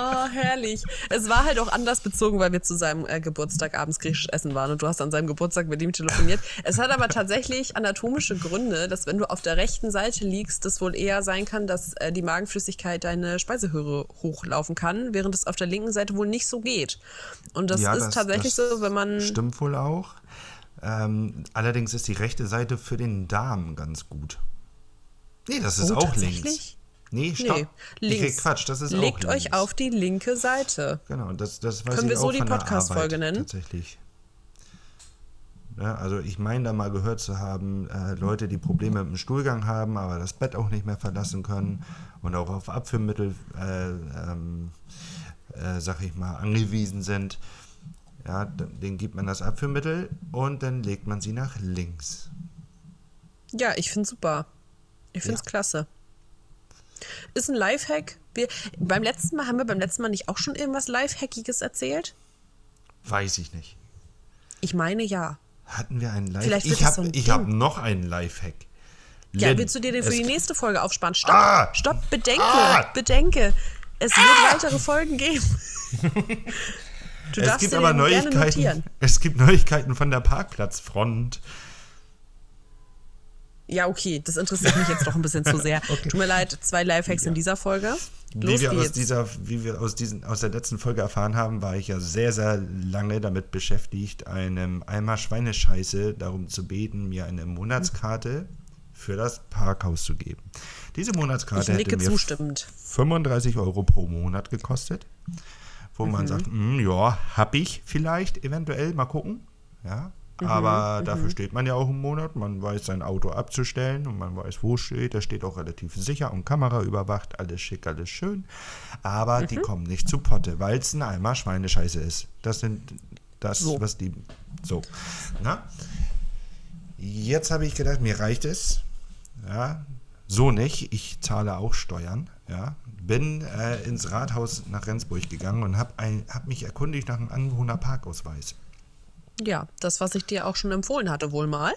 Oh, herrlich. Es war halt auch anders bezogen, weil wir zu seinem äh, Geburtstag abends griechisch essen waren und du hast an seinem Geburtstag mit ihm telefoniert. Es hat aber tatsächlich anatomische Gründe, dass wenn du auf der rechten Seite liegst, das wohl eher sein kann, dass äh, die Magenflüssigkeit deine Speisehöre hochlaufen kann, während es auf der linken Seite wohl nicht so geht. Und das Ja, ist das- tatsächlich das so, wenn man. Stimmt wohl auch. Ähm, allerdings ist die rechte Seite für den Darm ganz gut. Nee, das ist Oh, auch links. Nee, stopp. Nee, Ich links. Quatsch, das ist Legt auch links. euch auf die linke Seite. Genau, das, das weiß Können ich wir so auch die von der Podcast-Folge nennen? Tatsächlich. Ja, also ich meine da mal gehört zu haben, äh, Leute, die Probleme mit dem Stuhlgang haben, aber das Bett auch nicht mehr verlassen können und auch auf Abführmittel, äh, ähm, äh, sag ich mal, angewiesen sind. Ja, d- denen gibt man das Abführmittel und dann legt man sie nach links. Ja, ich find's super. Ich find's Ja. klasse. Ist ein Lifehack. Wir, beim letzten Mal haben wir beim letzten Mal nicht auch schon irgendwas Lifehackiges erzählt? Weiß ich nicht. Ich meine ja. Hatten wir einen Live? Vielleicht ich habe so ich hab noch einen Lifehack. Ja, Lynn, willst du dir den für die nächste Folge aufsparen? Stopp, Ah! stopp, bedenke, Ah! bedenke. Es wird weitere Folgen geben. Du Es darfst gibt aber Neuigkeiten. Es gibt Neuigkeiten von der Parkplatzfront. Ja, okay, das interessiert mich jetzt doch ein bisschen zu sehr. Tut mir leid, zwei Lifehacks in dieser Folge. Wie Los wir, aus geht's. dieser, wie wir aus, diesen, aus der letzten Folge erfahren haben, war ich ja sehr, sehr lange damit beschäftigt, einem Eimer Schweinescheiße darum zu beten, mir eine Monatskarte für das Parkhaus zu geben. Diese Monatskarte hätte mir zustimmend. 35 Euro pro Monat gekostet, wo man sagt, "Hm, ja, hab ich vielleicht, eventuell, mal gucken. Ja, aber dafür steht man ja auch im Monat. Man weiß, sein Auto abzustellen und man weiß, wo es steht. Das steht auch relativ sicher und Kamera überwacht. Alles schick, alles schön. Aber die kommen nicht zu Potte, weil es ein Eimer Schweinescheiße ist. Das sind das, So. was die. So. Na? Jetzt habe ich gedacht, mir reicht es. Ja, so nicht. Ich zahle auch Steuern. Ja, bin äh, ins Rathaus nach Rendsburg gegangen und habe hab mich erkundigt nach einem Anwohnerparkausweis. Ja, das, was ich dir auch schon empfohlen hatte, wohl mal.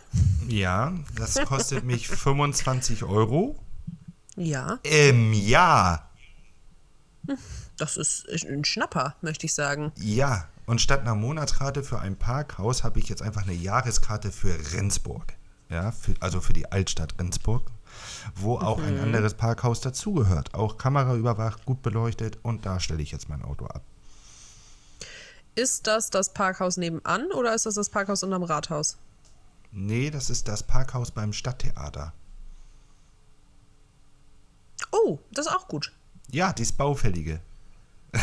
Ja, das kostet mich 25 Euro Ja, im Jahr. das ist ein Schnapper, möchte ich sagen. Ja, und statt einer Monatskarte für ein Parkhaus habe ich jetzt einfach eine Jahreskarte für Rendsburg. Ja, für, also für die Altstadt Rendsburg, wo auch ein anderes Parkhaus dazugehört. Auch Kamera überwacht, gut beleuchtet und da stelle ich jetzt mein Auto ab. Ist das das Parkhaus nebenan oder ist das das Parkhaus unterm Rathaus? Nee, das ist das Parkhaus beim Stadttheater. Oh, das ist auch gut. Ja, dies baufällige.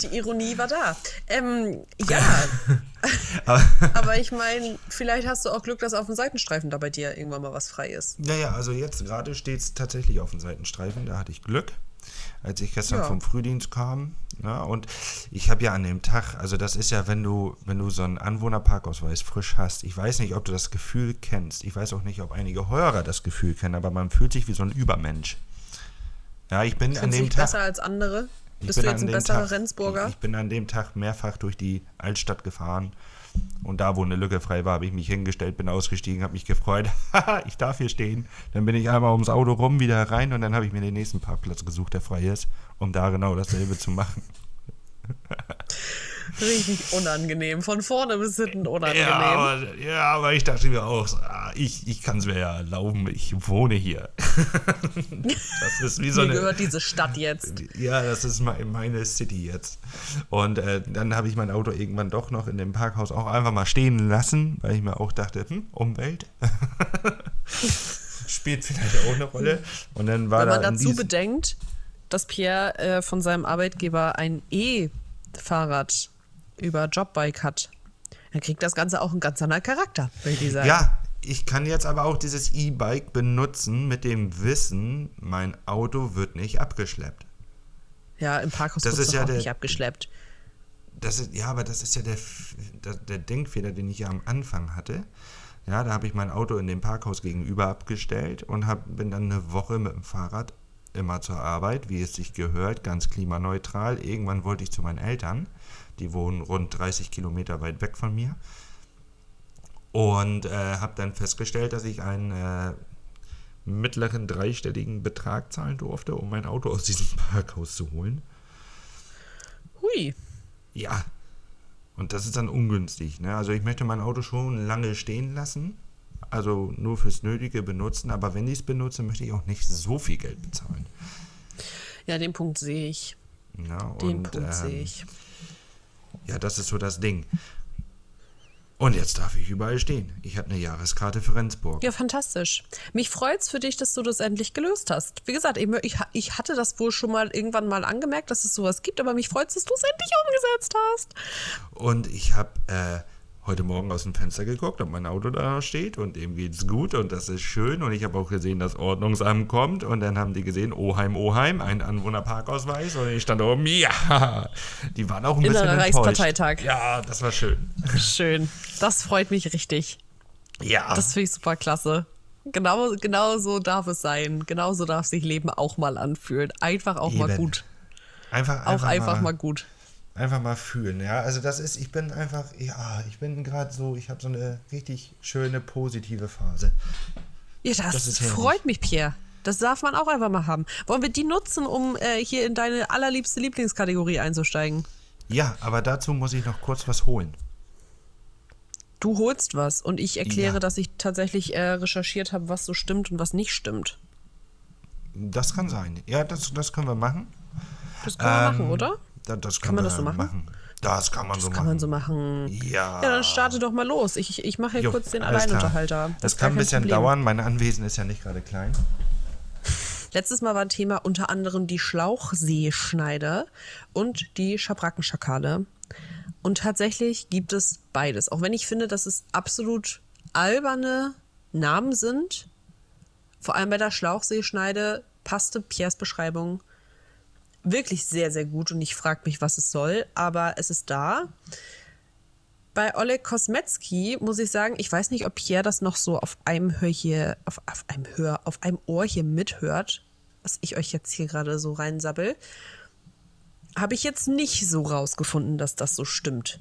Die Ironie war da. Ähm, ja, aber ich meine, vielleicht hast du auch Glück, dass auf dem Seitenstreifen da bei dir irgendwann mal was frei ist. Naja, also jetzt gerade steht es tatsächlich auf dem Seitenstreifen. Da hatte ich Glück, als ich gestern Ja. vom Frühdienst kam. Ja, und ich habe ja an dem Tag, also das ist ja, wenn du, wenn du so einen Anwohnerparkausweis frisch hast, ich weiß nicht, ob du das Gefühl kennst. Ich weiß auch nicht, ob einige Hörer das Gefühl kennen, aber man fühlt sich wie so ein Übermensch. Ja, ich bin an Findest dem Tag. besser als andere? Ich Bist du jetzt ein besserer Tag- Rendsburger? Ich, ich bin an dem Tag mehrfach durch die Altstadt gefahren. Und da, wo eine Lücke frei war, habe ich mich hingestellt, bin ausgestiegen, habe mich gefreut. Ich darf hier stehen. Dann bin ich einmal ums Auto rum, wieder rein und dann habe ich mir den nächsten Parkplatz gesucht, der frei ist, um da genau dasselbe zu machen. Richtig unangenehm. Von vorne bis hinten unangenehm. Ja, aber, ja, aber ich dachte mir auch, ah, ich, ich kann es mir ja erlauben, ich wohne hier. das ist wie so Mir eine. gehört diese Stadt jetzt. Ja, das ist me- meine City jetzt. Und äh, dann habe ich mein Auto irgendwann doch noch in dem Parkhaus auch einfach mal stehen lassen, weil ich mir auch dachte, hm, Umwelt spielt vielleicht auch eine Rolle. Und dann war Wenn man da dazu bedenkt, dass Pierre äh, von seinem Arbeitgeber ein E-Fahrrad über Jobbike hat, dann kriegt das Ganze auch einen ganz anderen Charakter, will ich sagen. Ja, ich kann jetzt aber auch dieses E-Bike benutzen mit dem Wissen, mein Auto wird nicht abgeschleppt. Ja, im Parkhaus Das wird ist es ja auch der- nicht abgeschleppt. Das ist, ja, aber das ist ja der, der, der Denkfehler, den ich ja am Anfang hatte. Ja, da habe ich mein Auto in dem Parkhaus gegenüber abgestellt und hab, bin dann eine Woche mit dem Fahrrad immer zur Arbeit, wie es sich gehört, ganz klimaneutral. Irgendwann wollte ich zu meinen Eltern, die wohnen rund 30 Kilometer weit weg von mir. Und äh, habe dann festgestellt, dass ich ein äh, mittleren dreistelligen Betrag zahlen durfte, um mein Auto aus diesem Parkhaus zu holen. Hui. Ja. Und das ist dann ungünstig. Ne? Also ich möchte mein Auto schon lange stehen lassen. Also nur fürs Nötige benutzen. Aber wenn ich es benutze, möchte ich auch nicht so viel Geld bezahlen. Ja, den Punkt sehe ich. Ja, Den und, Punkt ähm, sehe ich. Ja, das ist so das Ding. Und jetzt darf ich überall stehen. Ich habe eine Jahreskarte für Rendsburg. Ja, fantastisch. Mich freut's für dich, dass du das endlich gelöst hast. Wie gesagt, ich, ich, hatte das wohl schon mal irgendwann mal angemerkt, dass es sowas gibt, aber mich freut's, dass du es endlich umgesetzt hast. Und ich habe äh, heute Morgen aus dem Fenster geguckt, ob mein Auto da steht und ihm geht's gut und das ist schön. Und ich habe auch gesehen, dass Ordnungsamt kommt und dann haben die gesehen, Oheim, Oheim, ein Anwohnerparkausweis und ich stand oben, ja. Die waren auch ein bisschen Innerer enttäuscht. Reichsparteitag. Ja, das war schön. Schön. Das freut mich richtig. Ja. Das finde ich super klasse. Genau, genau so darf es sein. Genau so darf sich Leben auch mal anfühlen. Einfach auch mal Eben. gut. einfach, Auch einfach mal gut. Einfach mal fühlen, ja. Also das ist, ich bin einfach, ja, ich bin gerade so, ich habe so eine richtig schöne positive Phase. Ja, das, Das freut mich, Pierre. Das darf man auch einfach mal haben. Wollen wir die nutzen, um äh, hier in deine allerliebste Lieblingskategorie einzusteigen? Ja, aber dazu muss ich noch kurz was holen. Du holst was und ich erkläre, Ja. dass ich tatsächlich äh, recherchiert habe, was so stimmt und was nicht stimmt. Das kann sein. Ja, das, das können wir machen. Das können wir Ähm, machen, oder? Da, das Kann man wir das so machen? Das kann man so Das machen. kann man so machen. Ja. Ja, dann starte doch mal los. Ich, ich mache hier Jo, kurz den. Alleinunterhalter. Das ist kann ein bisschen Problem. dauern. Mein Anwesen ist ja nicht gerade klein. Letztes Mal war ein Thema unter anderem die Schlauchseeschneider und die Schabrackenschakale. Und tatsächlich gibt es beides. Auch wenn ich finde, dass es absolut alberne Namen sind. Vor allem bei der Schlauchseeschneide passte Piers Beschreibung wirklich sehr, sehr gut. Und ich frage mich, was es soll. Aber es ist da. Bei Oleg Kosmetski muss ich sagen, ich weiß nicht, ob Pierre das noch so auf einem Hör hier, auf, auf einem Hör, auf einem Ohr hier mithört, was ich euch jetzt hier gerade so reinsabbel. Habe ich jetzt nicht so rausgefunden, dass das so stimmt.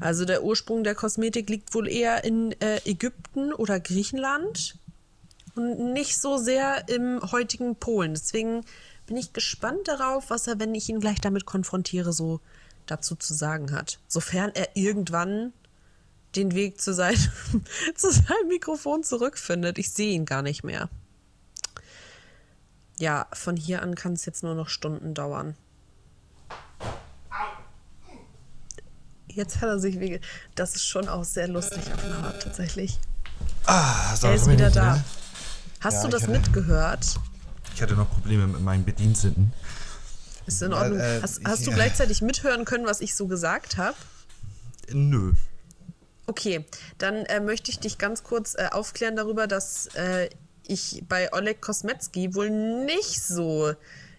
Also der Ursprung der Kosmetik liegt wohl eher in äh, Ägypten oder Griechenland und nicht so sehr im heutigen Polen. Deswegen bin ich gespannt darauf, was er, wenn ich ihn gleich damit konfrontiere, so dazu zu sagen hat. Sofern er irgendwann den Weg zu, sein, zu seinem Mikrofon zurückfindet. Ich sehe ihn gar nicht mehr. Ja, von hier an kann es jetzt nur noch Stunden dauern. Jetzt hat er sich wege. Das ist schon auch sehr lustig auf eine Art tatsächlich. Ah, so Er ist wieder da. ne? Hast Ja, du das mitgehört? Ich hatte noch Probleme mit meinen Bediensteten. Ist in Ordnung. Äh, äh, hast, hast du ich- gleichzeitig mithören können, was ich so gesagt habe? Nö. Okay, dann äh, möchte ich dich ganz kurz äh, aufklären darüber, dass äh, ich bei Oleg Kosmetski wohl nicht so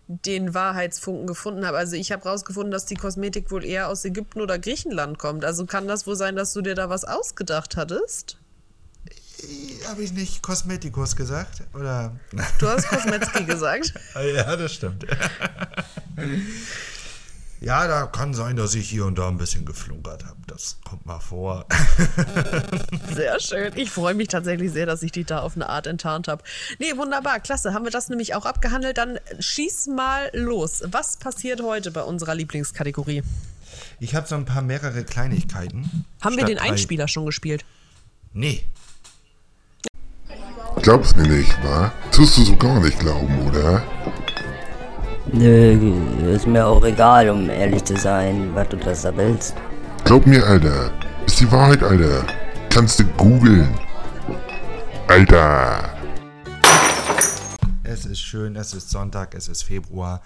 den Wahrheitsfunken gefunden habe. Also ich habe rausgefunden, dass die Kosmetik wohl eher aus Ägypten oder Griechenland kommt. Also kann das wohl sein, dass du dir da was ausgedacht hattest? Habe ich nicht Kosmetikus gesagt? Oder? Du hast Kosmetski gesagt. ja, das stimmt. ja, da kann sein, dass ich hier und da ein bisschen geflunkert habe. Das kommt mal vor. Sehr schön. Ich freue mich tatsächlich sehr, dass ich dich da auf eine Art enttarnt habe. Nee, wunderbar, klasse. Haben wir das nämlich auch abgehandelt? Dann schieß mal los. Was passiert heute bei unserer Lieblingskategorie? Ich habe so ein paar mehrere Kleinigkeiten. Haben wir den Einspieler schon gespielt? Nee. Glaubst mir nicht, wa? Tust du so gar nicht glauben, oder? Nö, ist mir auch egal, um ehrlich zu sein, was du das da willst. Glaub mir, Alter. Ist die Wahrheit, Alter. Kannst du googeln. Alter. Es ist schön, es ist Sonntag, es ist Februar.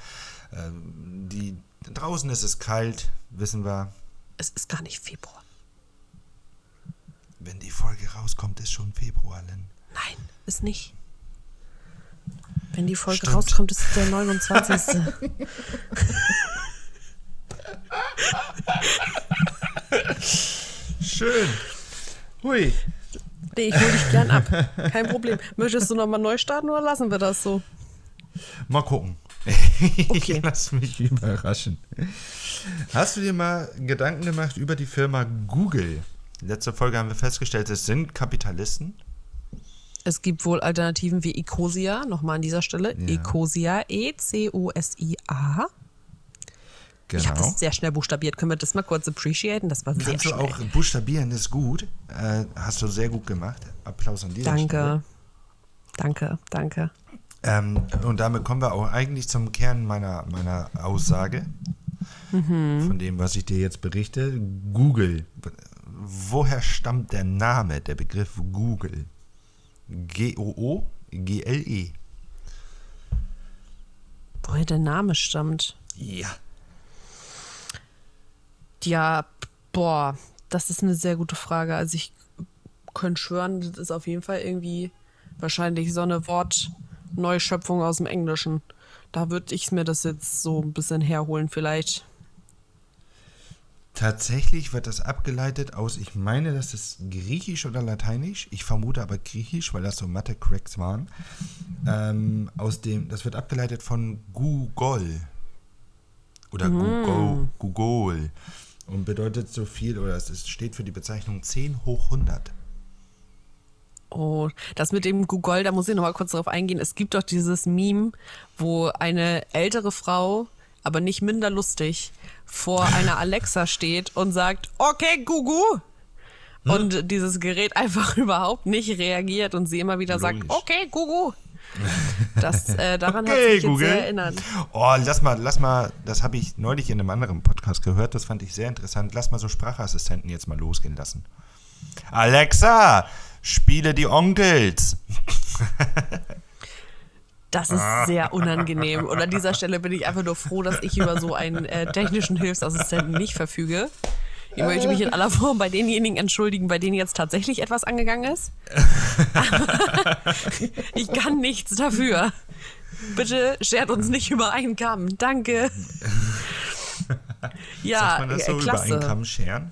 Ähm, die, draußen ist es kalt, wissen wir. Es ist gar nicht Februar. Wenn die Folge rauskommt, ist schon Februar, Lynn. Nein, ist nicht. Wenn die Folge Stimmt. rauskommt, ist es der 29. Schön. Hui. nee, ich hole dich gern ab. Kein Problem. Möchtest du nochmal neu starten oder lassen wir das so? Mal gucken. Okay. Ich lass mich überraschen. Hast du dir mal Gedanken gemacht über die Firma Google? Letzte Folge haben wir festgestellt, es sind Kapitalisten. Es gibt wohl Alternativen wie Ecosia, nochmal an dieser Stelle. Ja. Ecosia, E-C-O-S-I-A. Ich habe Genau. das sehr schnell buchstabiert. Können wir das mal kurz appreciaten? Das war sehr Kannst du schnell. auch buchstabieren, ist gut. Äh, hast du sehr gut gemacht. Applaus an Stelle. Danke. Danke, danke. Ähm, und damit kommen wir auch eigentlich zum Kern meiner, meiner Aussage. Von dem, was ich dir jetzt berichte. Google. Woher stammt der Name, der Begriff Google? G-O-O-G-L-E. Woher der Name stammt? Ja. Ja, boah, das ist eine sehr gute Frage. Also ich könnte schwören, das ist auf jeden Fall irgendwie wahrscheinlich so eine Wortneuschöpfung aus dem Englischen. Da würde ich mir das jetzt so ein bisschen herholen vielleicht. Tatsächlich wird das abgeleitet aus, ich meine, das ist Griechisch oder Lateinisch. Ich vermute aber Griechisch, weil das so Mathe-Cracks waren. Ähm, aus dem, das wird abgeleitet von Google. Oder Google, Google. Und bedeutet so viel, oder es steht für die Bezeichnung 10 hoch 100. Oh, das mit dem Google, da muss ich noch mal kurz drauf eingehen. Es gibt doch dieses Meme, wo eine ältere Frau, aber nicht minder lustig, vor einer Alexa steht und sagt, okay, Gugu. Und dieses Gerät einfach überhaupt nicht reagiert und sie immer wieder sagt, Logisch. okay, Gugu. Das, äh, daran hat Okay, mich jetzt Google. sehr erinnert. Oh, lass mal, lass mal, das habe ich neulich in einem anderen Podcast gehört, das fand ich sehr interessant. Lass mal so Sprachassistenten jetzt mal losgehen lassen. Alexa, spiele die Onkels. Das ist sehr unangenehm. Und an dieser Stelle bin ich einfach nur froh, dass ich über so einen äh, technischen Hilfsassistenten nicht verfüge. Ich möchte mich in aller Form bei denjenigen entschuldigen, bei denen jetzt tatsächlich etwas angegangen ist. Aber ich kann nichts dafür. Bitte schert uns nicht über einen Kamm. Danke. Ja, Sagt man das äh, so über einen klasse. Kamm scheren?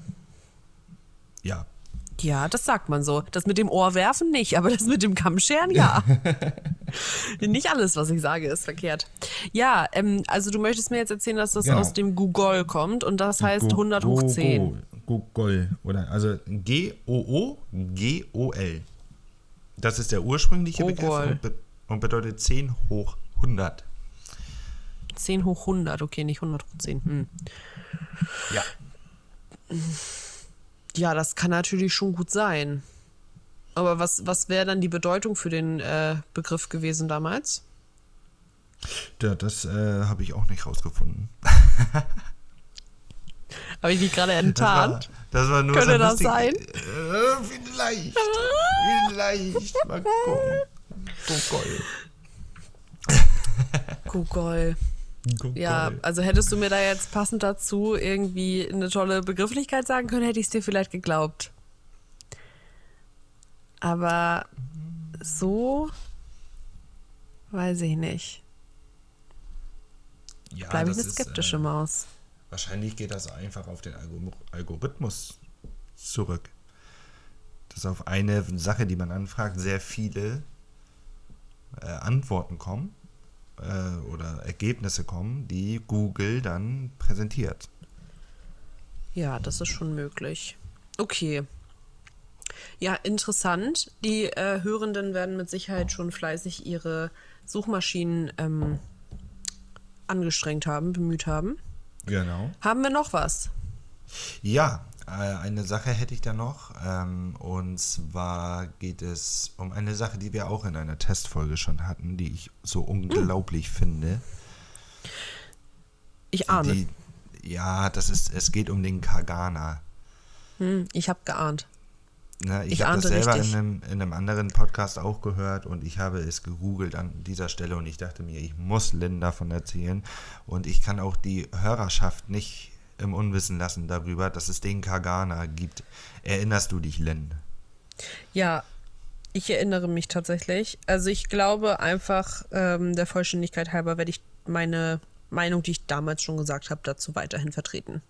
Ja. Das sagt man so. Das mit dem Ohr werfen nicht, aber das mit dem Kammscheren ja. nicht alles, was ich sage, ist verkehrt. Ja, ähm, also du möchtest mir jetzt erzählen, dass das Genau. aus dem Google kommt und das heißt 100 hoch 10. Google. Oder, also G-O-O-G-O-L. Das ist der ursprüngliche Begriff und, be und bedeutet 10 hoch 100. 10 hoch 100, okay, nicht 100 hoch 10. Hm. Ja. Ja, das kann natürlich schon gut sein. Aber was, was wäre dann die Bedeutung für den äh, Begriff gewesen damals? ja das äh, habe ich auch nicht rausgefunden. Habe ich mich gerade Das war, enttarnt? das war nur Könnte so das sein? Äh, vielleicht. vielleicht. Mal gucken. Google. Google. Google. Ja, also hättest du mir da jetzt passend dazu irgendwie eine tolle Begrifflichkeit sagen können, hätte ich es dir vielleicht geglaubt. Aber so weiß ich nicht. ja, Bleibe ich eine ist, skeptische äh, Maus. Wahrscheinlich geht das einfach auf den Algor- Algorithmus zurück. Dass auf eine Sache, die man anfragt, sehr viele äh, Antworten kommen äh, oder Ergebnisse kommen, die Google dann präsentiert. Ja, das ist schon möglich. Okay. Ja, interessant. Die äh, Hörenden werden mit Sicherheit schon fleißig ihre Suchmaschinen ähm, angestrengt haben, bemüht haben. Genau. Haben wir noch was? Ja, eine Sache hätte ich da noch. Ähm, und zwar geht es um eine Sache, die wir auch in einer Testfolge schon hatten, die ich so unglaublich finde. Ich ahne. Die, ja, das ist, es geht um den Kagana. Hm, ich habe geahnt. Ne, ich Ich habe das selber in einem, in einem anderen Podcast auch gehört und ich habe es gegoogelt an dieser Stelle und ich dachte mir, ich muss Lynn davon erzählen und ich kann auch die Hörerschaft nicht im Unwissen lassen darüber, dass es den Kagana gibt. Erinnerst du dich, Lynn? Ja, ich erinnere mich tatsächlich. Also ich glaube einfach, ähm, der Vollständigkeit halber werde ich meine Meinung, die ich damals schon gesagt habe, dazu weiterhin vertreten.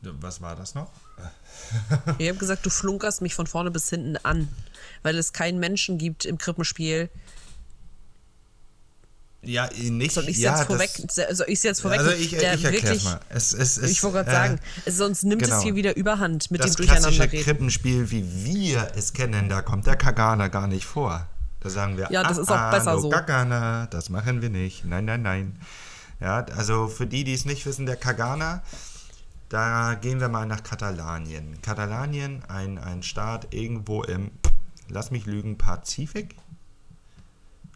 Was war das noch? Ich habe gesagt, du flunkerst mich von vorne bis hinten an, weil es keinen Menschen gibt im Krippenspiel, Ja, nicht. Soll ich ja, jetzt vorweg? das- Soll ich jetzt vorweg? Also ich, der ich erkläre wirklich, mal. Es, es, es, Ich wollte gerade äh, sagen, es- sonst nimmt genau. es hier wieder Überhand mit das dem klassische Durcheinanderreden. Krippenspiel, wie wir es kennen, da kommt der Kagana gar nicht vor. Da sagen wir, Ja, das ist auch besser no so. Kagana, das machen wir nicht. Nein, nein, nein. Ja, also für die, die es nicht wissen, der Kagana, da gehen wir mal nach Katalanien. Katalanien, ein, ein Staat irgendwo im, lass mich lügen, Pazifik.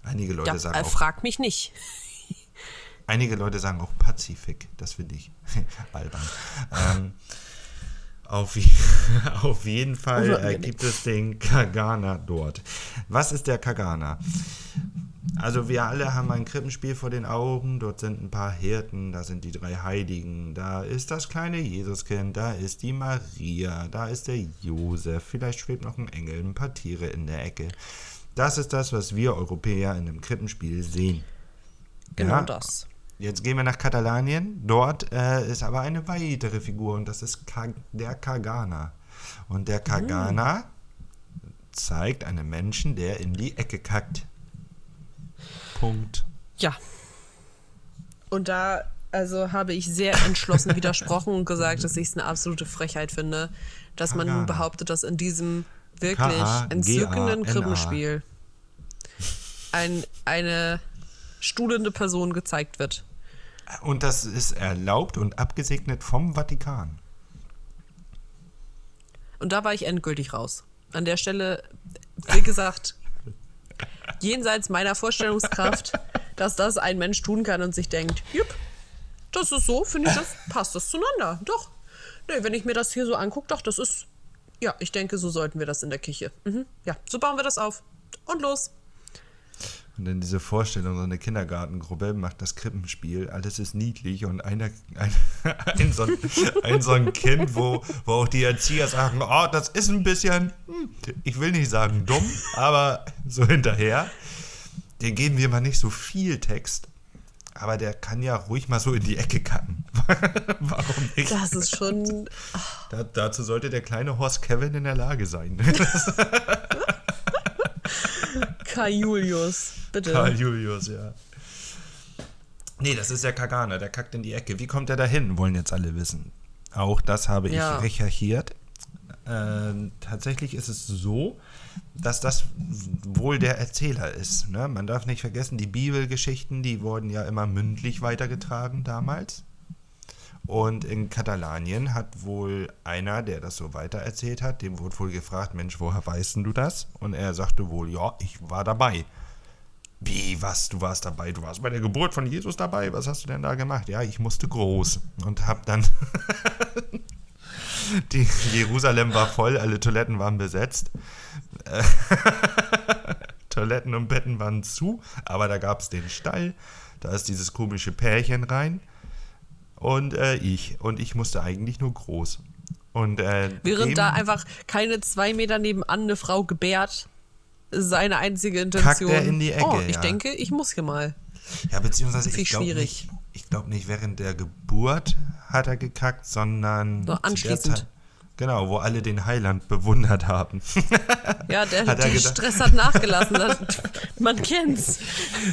Einige Leute Ja, sagen äh, auch frag mich nicht. Einige Leute sagen auch Pazifik, das finde ich albern. ähm, auf, auf jeden Fall äh, gibt es den Kagana dort. Was ist der Kagana? Also wir alle haben ein Krippenspiel vor den Augen, dort sind ein paar Hirten, da sind die drei Heiligen, da ist das kleine Jesuskind, da ist die Maria, da ist der Josef, vielleicht schwebt noch ein Engel, ein paar Tiere in der Ecke. Das ist das, was wir Europäer in einem Krippenspiel sehen. Genau Ja. das. Jetzt gehen wir nach Katalanien. Dort äh, ist aber eine weitere Figur und das ist Ka der Kagana. Und der Kagana zeigt einen Menschen, der in die Ecke kackt. Punkt. Ja. Und da also habe ich sehr entschlossen widersprochen und gesagt, dass ich es eine absolute Frechheit finde, dass man nun behauptet, dass in diesem wirklich entzückenden Krippenspiel ein, eine stuhlende Person gezeigt wird. Und das ist erlaubt und abgesegnet vom Vatikan. Und da war ich endgültig raus. An der Stelle, wie gesagt, jenseits meiner Vorstellungskraft, dass das ein Mensch tun kann und sich denkt, jupp, das ist so, finde ich, das passt das zueinander. Doch. Nee, wenn ich mir das hier so angucke, doch, das ist, ja, ich denke, so sollten wir das in der Kirche. Mhm. Ja, so bauen wir das auf. Und los. Und in diese Vorstellung, so eine Kindergartengruppe macht das Krippenspiel, alles ist niedlich und einer, ein, ein, so, ein, ein so ein Kind, wo, wo auch die Erzieher sagen, oh, das ist ein bisschen, hm, ich will nicht sagen dumm, aber so hinterher, den geben wir mal nicht so viel Text, aber der kann ja ruhig mal so in die Ecke kacken. Warum nicht? Das ist schon. Da, dazu sollte der kleine Horst Kevin in der Lage sein. Kai Julius, bitte. Karl Julius, ja. Nee, das ist der Kagana, der kackt in die Ecke. Wie kommt er dahin, wollen jetzt alle wissen. Auch das habe ich Ja. recherchiert. Ähm, tatsächlich ist es so, dass das wohl der Erzähler ist. Ne? Man darf nicht vergessen, die Bibelgeschichten, die wurden ja immer mündlich weitergetragen damals. Und in Katalanien hat wohl einer, der das so weitererzählt hat, dem wurde wohl gefragt, Mensch, woher weißt du das? Und er sagte wohl, ja, ich war dabei. Wie, was, du warst dabei? Du warst bei der Geburt von Jesus dabei? Was hast du denn da gemacht? Ja, ich musste groß und hab dann... Die Jerusalem war voll, alle Toiletten waren besetzt. Toiletten und Betten waren zu, aber da gab es den Stall. Da ist dieses komische Pärchen rein. Und äh, ich. Und ich musste eigentlich nur groß. Und äh, Während da einfach keine zwei Meter nebenan eine Frau gebärt, ist seine einzige Kackt Intention. er in die Ecke, oh, ich ja. denke, ich muss hier mal. Ja, beziehungsweise ich glaube nicht, ich glaube nicht während der Geburt hat er gekackt, sondern der anschließend. Zeit- Genau, wo alle den Heiland bewundert haben. Ja, der, Hat er der Stress hat nachgelassen. Man kennt's.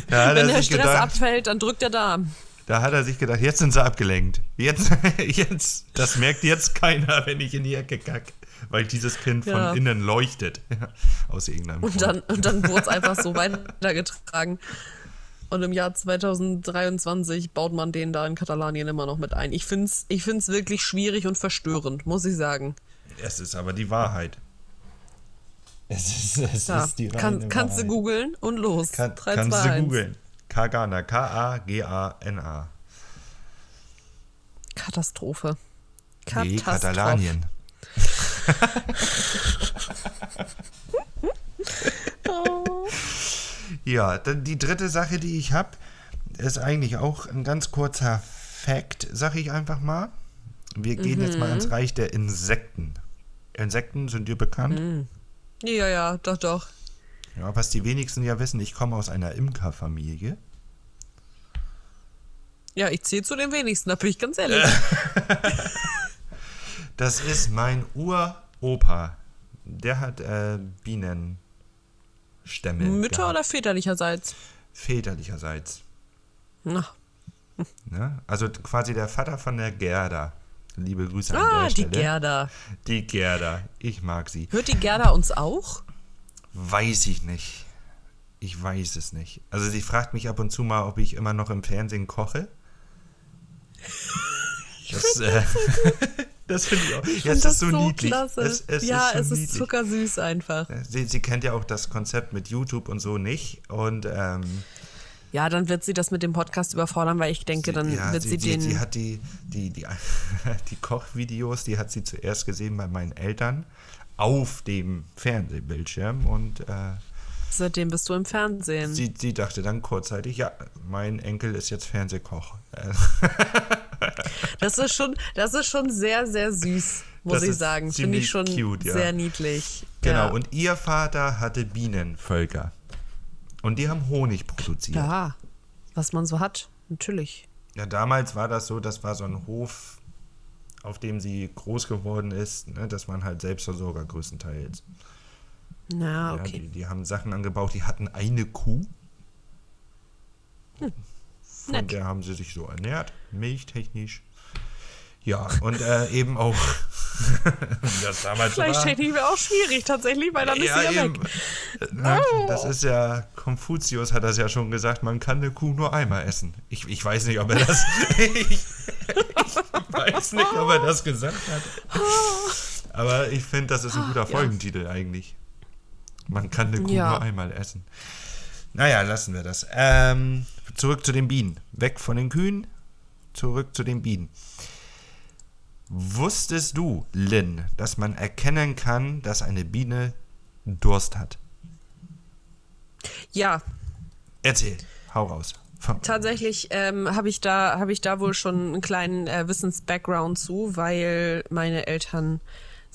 Da Wenn er der Stress gedacht, abfällt, dann drückt der Darm. Da hat er sich gedacht, jetzt sind sie abgelenkt. Jetzt, jetzt, das merkt jetzt keiner, wenn ich in die Ecke kack. Weil dieses Kind von Ja. innen leuchtet. Aus irgendeinem Und dann, und dann wurde es einfach so weitergetragen. Und im Jahr 2023 baut man den da in Katalanien immer noch mit ein. Ich finde es ich find's wirklich schwierig und verstörend, muss ich sagen. Es ist aber die Wahrheit. Es ist, es Ja, ist die kann, kannst du googeln und los. Kann, 3, kannst 2, du 1. googeln. Kagana, K-A-G-A-N-A. Katastrophe. Nee, Katastrophe. Katalanien. Ja, dann die dritte Sache, die ich habe, ist eigentlich auch ein ganz kurzer Fact, sag ich einfach mal. Wir gehen jetzt mal ins Reich der Insekten. Insekten sind dir bekannt? Ja, ja, doch, doch. Ja, was die wenigsten ja wissen, ich komme aus einer Imkerfamilie. Ja, ich zähle zu den wenigsten, da bin ich ganz ehrlich. Das ist mein Uropa. Der hat äh, Bienenstämme. Mütter gehabt. oder väterlicherseits? Väterlicherseits. Na. Ne? Also quasi der Vater von der Gerda. Liebe Grüße an Ah, der die Stelle. Gerda. Die Gerda. Ich mag sie. Hört die Gerda uns auch? Weiß ich nicht. Ich weiß es nicht. Also sie fragt mich ab und zu mal, ob ich immer noch im Fernsehen koche. Das, äh, das finde ich auch. Ich ja, es das ist so, so niedlich. klasse. Es, es ja, ist so es ist zuckersüß einfach. Sie, sie kennt ja auch das Konzept mit YouTube und so nicht. Und ähm, Ja, dann wird sie das mit dem Podcast überfordern, weil ich denke, dann ja, wird sie, die, den. die hat die, die, die, die Kochvideos, die hat sie zuerst gesehen bei meinen Eltern auf dem Fernsehbildschirm und äh, seitdem bist du im Fernsehen. sie, sie dachte dann kurzzeitig, ja, mein Enkel ist jetzt Fernsehkoch. Das ist schon, das ist schon sehr, sehr süß, muss Das ich sagen. Finde ich schon cute, ja. sehr niedlich. Genau, ja. und ihr Vater hatte Bienenvölker. Und die haben Honig produziert. Ja. ja, was man so hat, natürlich. damals war das so, das war so ein Hof, auf dem sie groß geworden ist. Ne? Das waren halt Selbstversorger größtenteils. Na, Ja, Ah, okay. die, die haben Sachen angebaut, die hatten eine Kuh. Von Hm. nett. der haben sie sich so ernährt, milchtechnisch. Ja, und äh, eben auch, das damals. Fleischtechnik wäre auch schwierig tatsächlich, weil dann ist Ja, sie ja eben. weg. Ne, Oh. Das ist ja, Konfuzius hat das ja schon gesagt, man kann eine Kuh nur einmal essen. Ich, ich weiß nicht, ob er das. ich, ich weiß nicht, ob er das gesagt hat. Aber ich finde, das ist ein guter Folgentitel eigentlich. Man kann eine Kuh Ja. nur einmal essen. Naja, lassen wir das. Ähm, zurück zu den Bienen. Weg von den Kühen, zurück zu den Bienen. Wusstest du, Lynn, dass man erkennen kann, dass eine Biene Durst hat? Ja, Erzähl, hau raus. Tatsächlich ähm, habe ich, da, hab ich da wohl schon einen kleinen äh, Wissens-Background zu, weil meine Eltern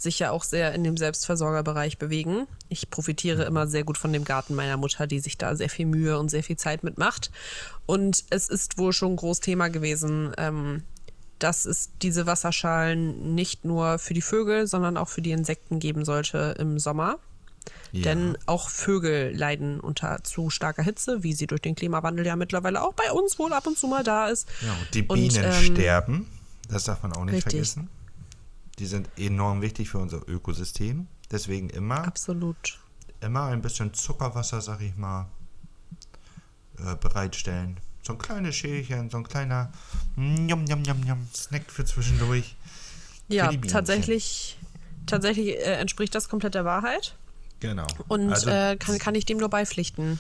sich ja auch sehr in dem Selbstversorgerbereich bewegen. Ich profitiere immer sehr gut von dem Garten meiner Mutter, die sich da sehr viel Mühe und sehr viel Zeit mitmacht. Und es ist wohl schon ein Großthema gewesen, ähm, dass es diese Wasserschalen nicht nur für die Vögel, sondern auch für die Insekten geben sollte im Sommer. Ja. Denn auch Vögel leiden unter zu starker Hitze, wie sie durch den Klimawandel ja mittlerweile auch bei uns wohl ab und zu mal da ist. Ja, und die Und, Bienen ähm, sterben. Das darf man auch nicht richtig. vergessen. Die sind enorm wichtig für unser Ökosystem. Deswegen immer, Absolut. immer ein bisschen Zuckerwasser, sag ich mal, äh, bereitstellen. So ein kleines Schälchen, so ein kleiner Njam, Njam, Njam, Njam, Snack für zwischendurch. Ja, Bienchen. tatsächlich, tatsächlich äh, entspricht das komplett der Wahrheit. Genau. Und also, äh, kann, kann ich dem nur beipflichten.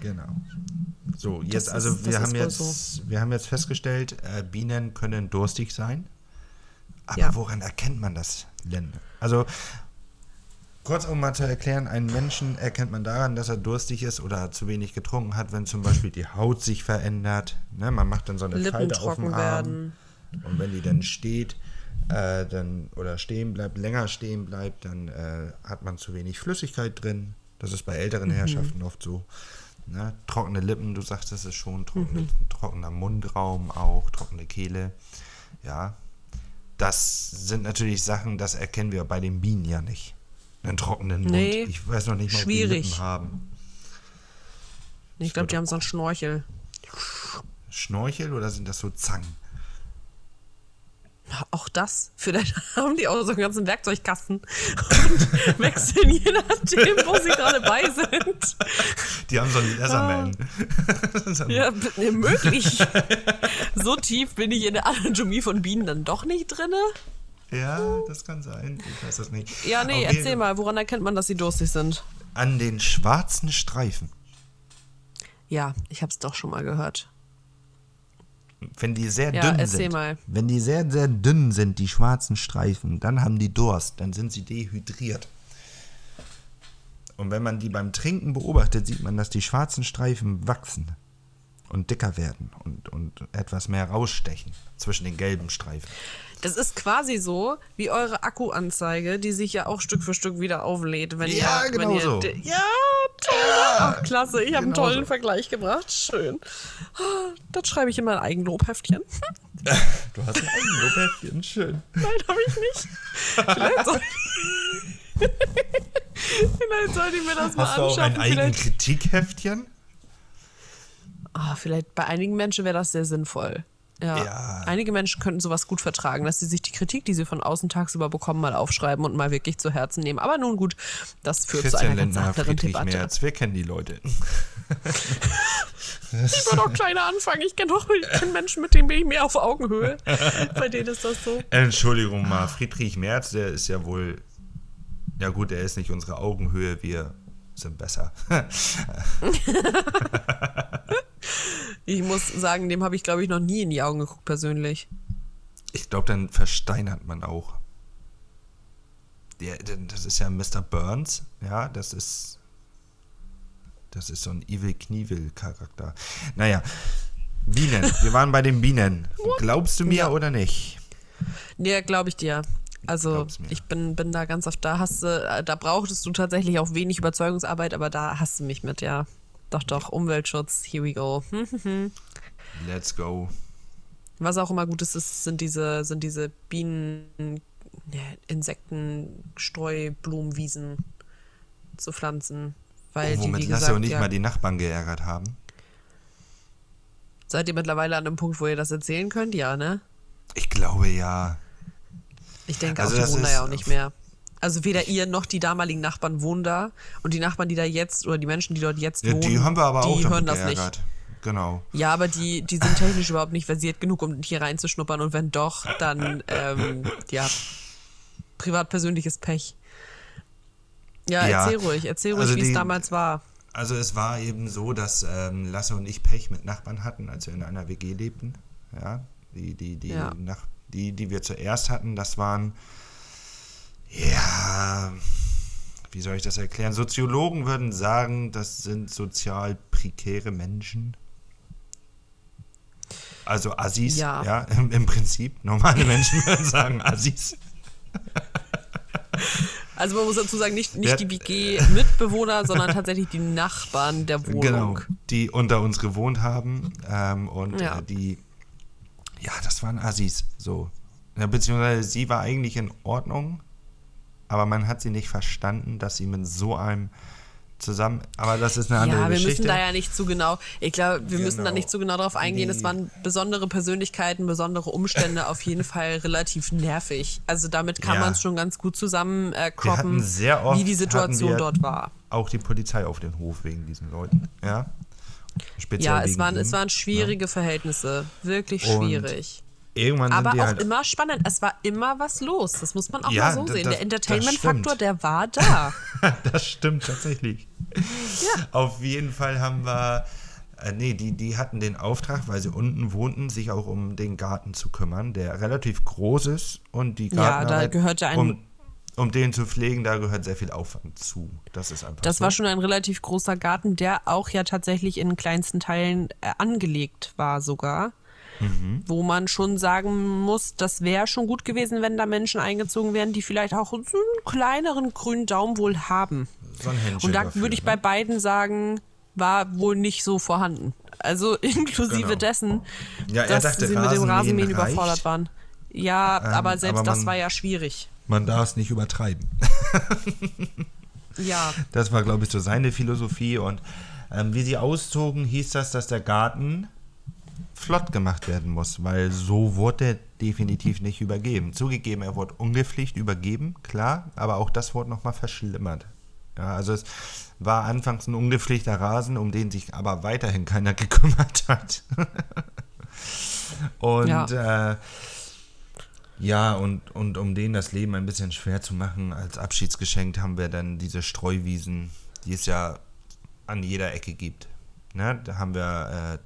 Genau. So, jetzt, also ist- das wir haben jetzt, wir haben jetzt festgestellt, äh, Bienen können durstig sein. Aber Ja. woran erkennt man das, Len? Also, kurz um mal zu erklären, einen Menschen erkennt man daran, dass er durstig ist oder zu wenig getrunken hat, wenn zum Beispiel die Haut sich verändert. Ne, man macht dann so eine Lippen Falte auf dem Arm. werden. Und wenn die dann steht, äh, dann oder stehen bleibt, länger stehen bleibt, dann äh, hat man zu wenig Flüssigkeit drin. Das ist bei älteren Herrschaften oft so. Ne? Trockene Lippen, du sagtest es schon, trockene, trockener Mundraum auch, trockene Kehle. Ja. Das sind natürlich Sachen, das erkennen wir bei den Bienen ja nicht. Einen trockenen Nee, Mund. Ich weiß noch nicht mal, ob die schwierig. Lippen haben. Ich glaube, die haben so einen Schnorchel. Schnorchel oder sind das so Zangen? Auch das. Vielleicht haben die auch so einen ganzen Werkzeugkasten und wechseln je nachdem, wo sie gerade bei sind. Die haben so einen. So einen- Ja, möglich. So tief bin ich in der Anatomie von Bienen dann doch nicht drinne. ja, das kann sein. Ich weiß das nicht. Ja, nee, jeden- erzähl mal, woran erkennt man, dass sie durstig sind? An den schwarzen Streifen. Ja, ich hab's doch schon mal gehört. Wenn die sehr Ja, dünn sind. mal. Wenn die sehr, sehr dünn sind, die schwarzen Streifen, dann haben die Durst, dann sind sie dehydriert. Und wenn man die beim Trinken beobachtet, sieht man, dass die schwarzen Streifen wachsen und dicker werden und, und etwas mehr rausstechen zwischen den gelben Streifen. Das ist quasi so wie eure Akkuanzeige, die sich ja auch Stück für Stück wieder auflädt. Wenn Ja, ihr, genau wenn ihr, so. Ja, toll. Ach, klasse. Ich habe einen genau tollen so. Vergleich gebracht. Schön. Das schreibe ich in mein Eigenlobheftchen. Du hast ein Eigenlobheftchen, schön. Nein, habe ich nicht. Vielleicht soll, Vielleicht sollte ich mir das mal Hast du auch ein Vielleicht, Eigenkritikheftchen? Ah, vielleicht bei einigen Menschen wäre das sehr sinnvoll. Ja. Ja. Einige Menschen könnten sowas gut vertragen, dass sie sich die Kritik, die sie von außen tagsüber bekommen, mal aufschreiben und mal wirklich zu Herzen nehmen. Aber nun gut, das führt zu Christian einer ganz Lindner, anderen Friedrich Debatte. Merz, wir kennen die Leute. Ich würde auch kleiner anfangen. Ich kenne doch ich kenn Menschen, mit denen bin ich mehr auf Augenhöhe. Bei denen ist das so. Entschuldigung mal, Friedrich Merz, der ist ja wohl, ja gut, er ist nicht unsere Augenhöhe, wir sind besser. Ich muss sagen, dem habe ich, glaube ich, noch nie in die Augen geguckt, persönlich. Ich glaube, dann versteinert man auch. Der, der, das ist ja Mr. Burns, ja, das ist. Das ist so ein Evil Knievel-Charakter. Naja, Bienen. Wir waren bei den Bienen. Glaubst du mir Ja. oder nicht? Nee, glaube ich dir. Also ich bin, bin da ganz oft da. Hast du, äh, da brauchtest du tatsächlich auch wenig Überzeugungsarbeit, aber da hast du mich mit, ja. Doch, doch, Umweltschutz, here we go. Let's go. Was auch immer gut ist, ist sind diese, sind diese Bienen, ja, Insekten, Streu, Blumenwiesen zu pflanzen. Weil die, Womit wie Lasse gesagt, und ich ja, mal die Nachbarn geärgert haben. seid ihr mittlerweile an einem Punkt, wo ihr das erzählen könnt? Ja, ne? Ich glaube ja. Ich denke Also auch, die wohnen da ja auch nicht mehr. Also weder ihr noch die damaligen Nachbarn wohnen da. Und die Nachbarn, die da jetzt, oder die Menschen, die dort jetzt ja wohnen, die haben wir aber die auch hören das nicht. geärgert. Genau. Ja, aber die, die sind technisch überhaupt nicht versiert genug, um hier reinzuschnuppern. Und wenn doch, dann, ähm, ja, privat-persönliches Pech. Ja, Ja, erzähl ruhig, erzähl ruhig, also wie es damals war. Also es war eben so, dass ähm, Lasse und ich Pech mit Nachbarn hatten, als wir in einer WG lebten. Ja, die, die, die, Ja. Nach die, die wir zuerst hatten, das waren, ja, wie soll ich das erklären? Soziologen würden sagen, das sind sozial prekäre Menschen. Also Assis, ja, Ja. im, im Prinzip. Normale Menschen würden sagen Assis. Also man muss dazu sagen, nicht, nicht die WG-Mitbewohner, sondern tatsächlich die Nachbarn der Wohnung. Genau, die unter uns gewohnt haben ähm, und Ja. äh, die, ja, das waren Assis, so. Ja, beziehungsweise sie war eigentlich in Ordnung, aber man hat sie nicht verstanden, dass sie mit so einem zusammen, aber das ist eine andere Ja, wir Geschichte. müssen da ja nicht zu genau, ich glaube, wir müssen da Genau. nicht zu genau drauf eingehen. Es waren besondere Persönlichkeiten, besondere Umstände, auf jeden Fall relativ nervig. Also damit kann Ja. man es schon ganz gut zusammen äh, oft wie die Situation dort war. Auch die Polizei auf den Hof wegen diesen Leuten, ja. Speziell Ja, es waren, ihnen, es waren schwierige Verhältnisse, wirklich Und schwierig. Irgendwann Aber auch halt, immer spannend. Es war immer was los. Das muss man auch Ja, mal so sehen. das- Der Entertainment-Faktor, der war da. das stimmt tatsächlich. Auf jeden Fall haben wir, äh, nee, die, die hatten den Auftrag, weil sie unten wohnten, sich auch um den Garten zu kümmern, der relativ groß ist und die Ja, Gartenarbeit, da gehörte ein- um, um den zu pflegen, da gehört sehr viel Aufwand zu. Das ist einfach Das so. war schon ein relativ großer Garten, der auch ja tatsächlich in kleinsten Teilen äh, angelegt war sogar. Mhm. Wo man schon sagen muss, das wäre schon gut gewesen, wenn da Menschen eingezogen wären, die vielleicht auch so einen kleineren grünen Daumen wohl haben. so ein Händchen Und da würde ich ne? bei beiden sagen, war wohl nicht so vorhanden. Also inklusive Genau. dessen, Ja, dass dachte, sie mit dem Rasenmähen reicht. überfordert waren. Ja, aber selbst aber das war ja schwierig. Man darf es nicht übertreiben. Ja, Das war, glaube ich, so seine Philosophie. Und ähm, wie sie auszogen, hieß das, dass der Garten flott gemacht werden muss, weil so wurde er definitiv nicht übergeben. Zugegeben, er wurde ungepflegt übergeben, klar, aber auch das wurde nochmal verschlimmert. Ja, also es war anfangs ein ungepflegter Rasen, um den sich aber weiterhin keiner gekümmert hat. Und ja. Äh, ja, und, und um denen das Leben ein bisschen schwer zu machen, als Abschiedsgeschenk haben wir dann diese Streuwiesen, die es ja an jeder Ecke gibt. Ne? Da haben wir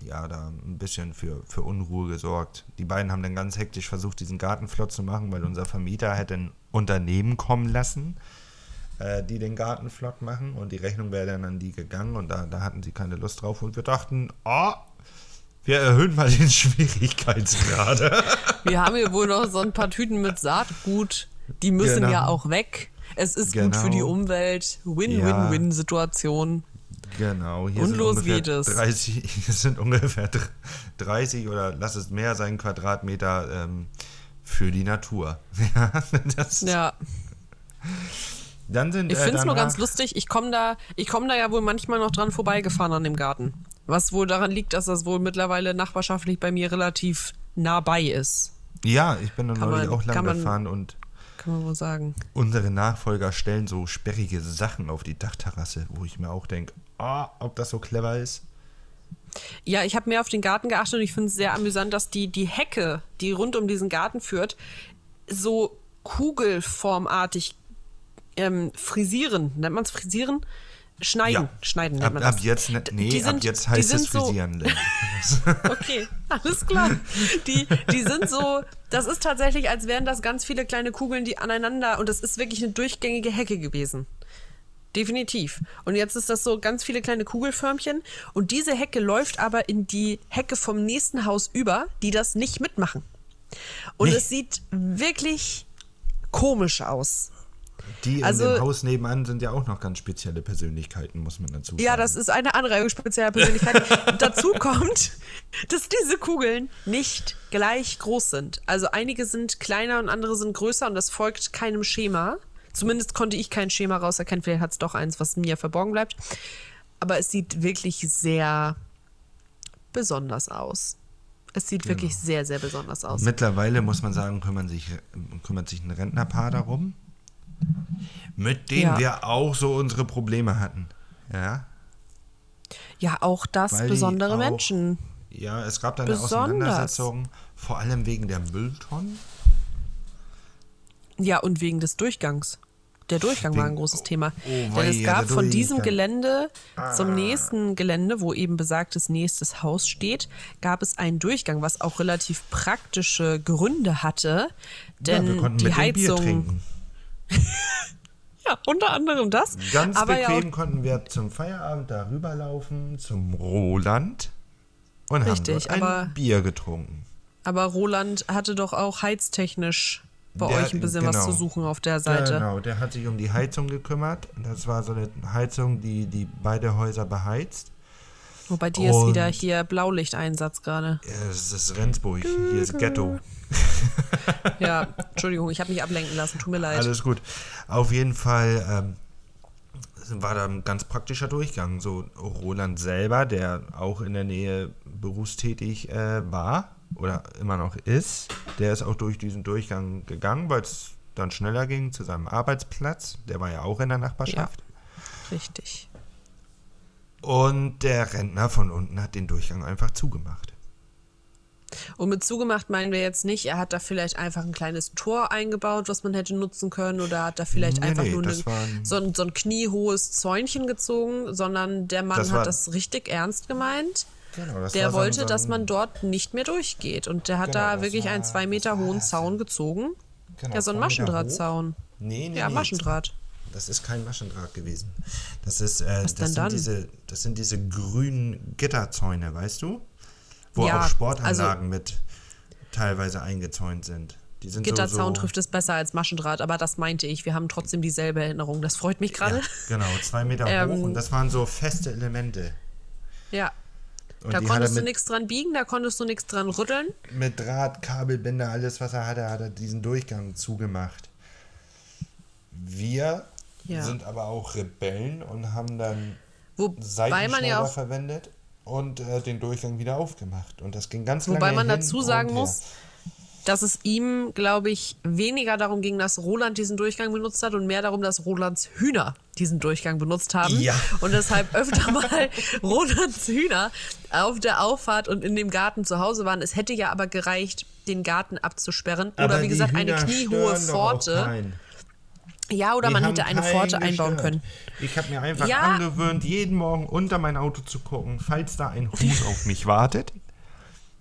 äh, ja da ein bisschen für, für Unruhe gesorgt. Die beiden haben dann ganz hektisch versucht, diesen Garten flott zu machen, weil unser Vermieter hätte ein Unternehmen kommen lassen, äh, die den Garten flott machen und die Rechnung wäre dann an die gegangen und da, da hatten sie keine Lust drauf und wir dachten, oh, wir erhöhen mal den Schwierigkeitsgrad. wir haben hier wohl noch so ein paar Tüten mit Saatgut. Die müssen Genau. ja auch weg. Es ist gut für Genau. die Umwelt. Ja. Win-Win-Win-Situation. Genau, hier Und los geht es. 30, hier sind ungefähr dr- 30 oder lass es mehr sein Quadratmeter ähm, für die Natur. Ja, das, Ja, Dann sind ich äh, finde es nur danach- ganz lustig. Ich komme da, ich komm da ja wohl manchmal noch dran vorbeigefahren an dem Garten. Was wohl daran liegt, dass das wohl mittlerweile nachbarschaftlich bei mir relativ nah bei ist. Ja, ich bin da Kann neulich auch lang man- gefahren und Kann man wohl sagen. unsere Nachfolger stellen so sperrige Sachen auf die Dachterrasse, wo ich mir auch denke, ah, ob das so clever ist. Ja, ich habe mehr auf den Garten geachtet und ich finde es sehr amüsant, dass die, die Hecke, die rund um diesen Garten führt, so kugelformartig ähm, frisieren. Nennt man es frisieren? Schneiden. Schneiden nennt ab, man ab das. jetzt, ne, nee, Die ab sind- jetzt die heißt es so- frisieren. Lynn. Okay, alles klar. Die, die sind so, das ist tatsächlich, als wären das ganz viele kleine Kugeln, die aneinander, und das ist wirklich eine durchgängige Hecke gewesen. Definitiv. Und jetzt ist das so ganz viele kleine Kugelförmchen. Und diese Hecke läuft aber in die Hecke vom nächsten Haus über, die das nicht mitmachen. Und Nee. es sieht wirklich komisch aus. Die Also- in dem Haus nebenan sind ja auch noch ganz spezielle Persönlichkeiten, muss man dazu sagen. Ja, das ist eine andere spezielle Persönlichkeit. Dazu kommt, dass diese Kugeln nicht gleich groß sind. Also einige sind kleiner und andere sind größer und das folgt keinem Schema. Zumindest konnte ich kein Schema rauserkennen. Vielleicht hat es doch eins, was mir verborgen bleibt. Aber es sieht wirklich sehr besonders aus. Es sieht wirklich sehr, sehr besonders aus. Mittlerweile muss man sagen, kümmern sich, kümmert sich ein Rentnerpaar darum, mit denen Ja. wir auch so unsere Probleme hatten. Ja, Ja, auch das Weil besondere auch- Menschen. ja es gab da eine Besonders. Auseinandersetzung, vor allem wegen der Mülltonnen. Ja, und wegen des Durchgangs. Der Durchgang war ein Wegen- großes Thema. oh, Denn weia, es gab von diesem. Gelände zum nächsten Gelände, wo eben besagtes nächstes Haus steht, gab es einen Durchgang, was auch relativ praktische Gründe hatte. Denn ja, die Heizung. Ja, unter anderem das. Ganz aber ja bequem auch, konnten wir zum Feierabend darüber laufen, zum Roland und Richtig, haben dort aber- ein Bier getrunken. aber Roland hatte doch auch heiztechnisch bei Der- euch ein bisschen was genau. zu suchen auf der Seite. Genau, der hat sich um die Heizung gekümmert. Das war so eine Heizung, die, die beide Häuser beheizt. Wobei dir ist wieder hier Blaulichteinsatz gerade. Ja, Es ist Rendsburg, hier ist Ghetto. Ja, Entschuldigung, ich habe mich ablenken lassen, tut mir leid. Alles gut. Auf jeden Fall ähm, war da ein ganz praktischer Durchgang. So Roland selber, der auch in der Nähe berufstätig äh, war oder immer noch ist, der ist auch durch diesen Durchgang gegangen, weil es dann schneller ging zu seinem Arbeitsplatz. Der war ja auch in der Nachbarschaft. Richtig. Und der Rentner von unten hat den Durchgang einfach zugemacht. Und mit zugemacht meinen wir jetzt nicht, er hat da vielleicht einfach ein kleines Tor eingebaut, was man hätte nutzen können, oder hat da vielleicht Nee, einfach nee, nur das ein, so, ein, so ein kniehohes Zäunchen gezogen, sondern der Mann hat das richtig ernst gemeint. Genau, Der wollte, so ein- dass man dort nicht mehr durchgeht. Und der hat Genau, da wirklich einen war- zwei Meter hohen. Zaun gezogen. Genau, ja, so ein Maschendrahtzaun. Nee, nee, Ja, nee. Maschendraht. Das ist kein Maschendraht gewesen. Das ist, äh, das sind dann? diese, das sind diese grünen Gitterzäune, weißt du? Wo Ja, auch Sportanlagen also- mit teilweise eingezäunt sind. Die sind Gitterzaun so, trifft es besser als Maschendraht, aber das meinte ich. Wir haben trotzdem dieselbe Erinnerung. Das freut mich gerade. Ja, genau, zwei Meter Ähm, hoch und das waren so feste Elemente. Ja. Und Da konntest du nichts dran biegen, da konntest du nichts dran rütteln. mit Draht, Kabelbinder, alles was er hatte, hat er diesen Durchgang zugemacht. Wir Ja. sind aber auch Rebellen und haben dann Wobei man ja auch verwendet und äh, den Durchgang wieder aufgemacht. Und das ging ganz Wobei lange man hin dazu sagen muss, dass es ihm, glaube ich, weniger darum ging, dass Roland diesen Durchgang benutzt hat und mehr darum, dass Rolands Hühner diesen Durchgang benutzt haben. Ja. Und deshalb öfter mal Rolands Hühner auf der Auffahrt und in dem Garten zu Hause waren. Es hätte ja aber gereicht, den Garten abzusperren. Aber oder wie gesagt, eine kniehohe Pforte. Ja, oder Die man hätte eine Pforte einbauen können. Ich habe mir einfach Ja. angewöhnt, jeden Morgen unter mein Auto zu gucken, falls da ein Huhn auf mich wartet.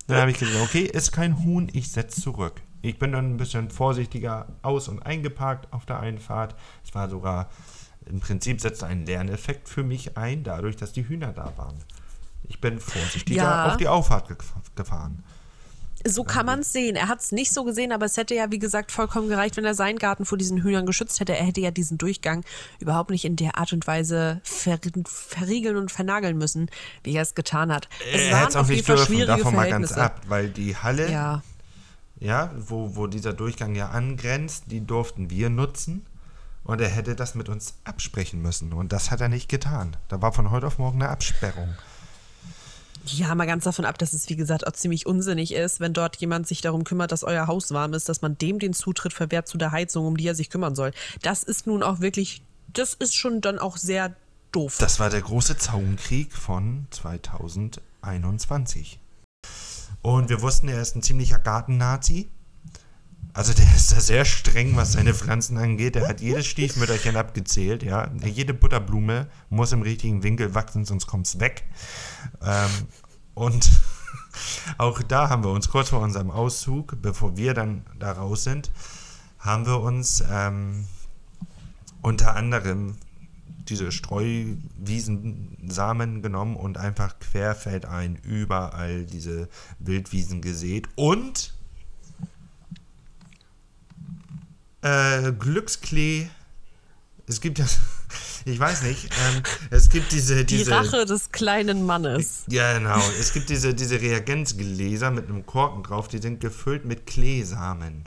Dann habe ich gesagt, okay, ist kein Huhn, ich setze zurück. Ich bin dann ein bisschen vorsichtiger aus- und eingeparkt auf der Einfahrt. Es war sogar, im Prinzip setzte ein Lerneffekt für mich ein, dadurch, dass die Hühner da waren. Ich bin vorsichtiger Ja. auf die Auffahrt gef- gefahren. So kann man es sehen. Er hat es nicht so gesehen, aber es hätte ja, wie gesagt, vollkommen gereicht, wenn er seinen Garten vor diesen Hühnern geschützt hätte. Er hätte ja diesen Durchgang überhaupt nicht in der Art und Weise ver verriegeln und vernageln müssen, wie er es getan hat. Es Er waren auch auf jeden nicht Fall dürfen, schwierige davon mal ganz ab, weil die Halle Ja, ja, wo, wo dieser Durchgang ja angrenzt, die durften wir nutzen. Und er hätte das mit uns absprechen müssen. Und das hat er nicht getan. Da war von heute auf morgen eine Absperrung. Ja, mal ganz davon ab, dass es, wie gesagt, auch ziemlich unsinnig ist, wenn dort jemand sich darum kümmert, dass euer Haus warm ist, dass man dem den Zutritt verwehrt zu der Heizung, um die er sich kümmern soll. Das ist nun auch wirklich, das ist schon dann auch sehr doof. Das war der große Zaubenkrieg von 2021. Und wir wussten, er ist ein ziemlicher Garten-Nazi. Also der ist da sehr streng, was seine Pflanzen angeht. Er hat jedes Stiefmütterchen abgezählt, ja. Jede Butterblume muss im richtigen Winkel wachsen, sonst kommt es weg. Ähm, und auch da haben wir uns kurz vor unserem Auszug, bevor wir dann da raus sind, haben wir uns ähm, unter anderem diese Streuwiesensamen genommen und einfach querfeldein überall diese Wildwiesen gesät und äh, Glücksklee. Es gibt ja, ich weiß nicht, ähm, es gibt diese, die diese. Rache des kleinen Mannes. Ja, genau. Es gibt diese, diese Reagenzgläser mit einem Korken drauf, die sind gefüllt mit Kleesamen.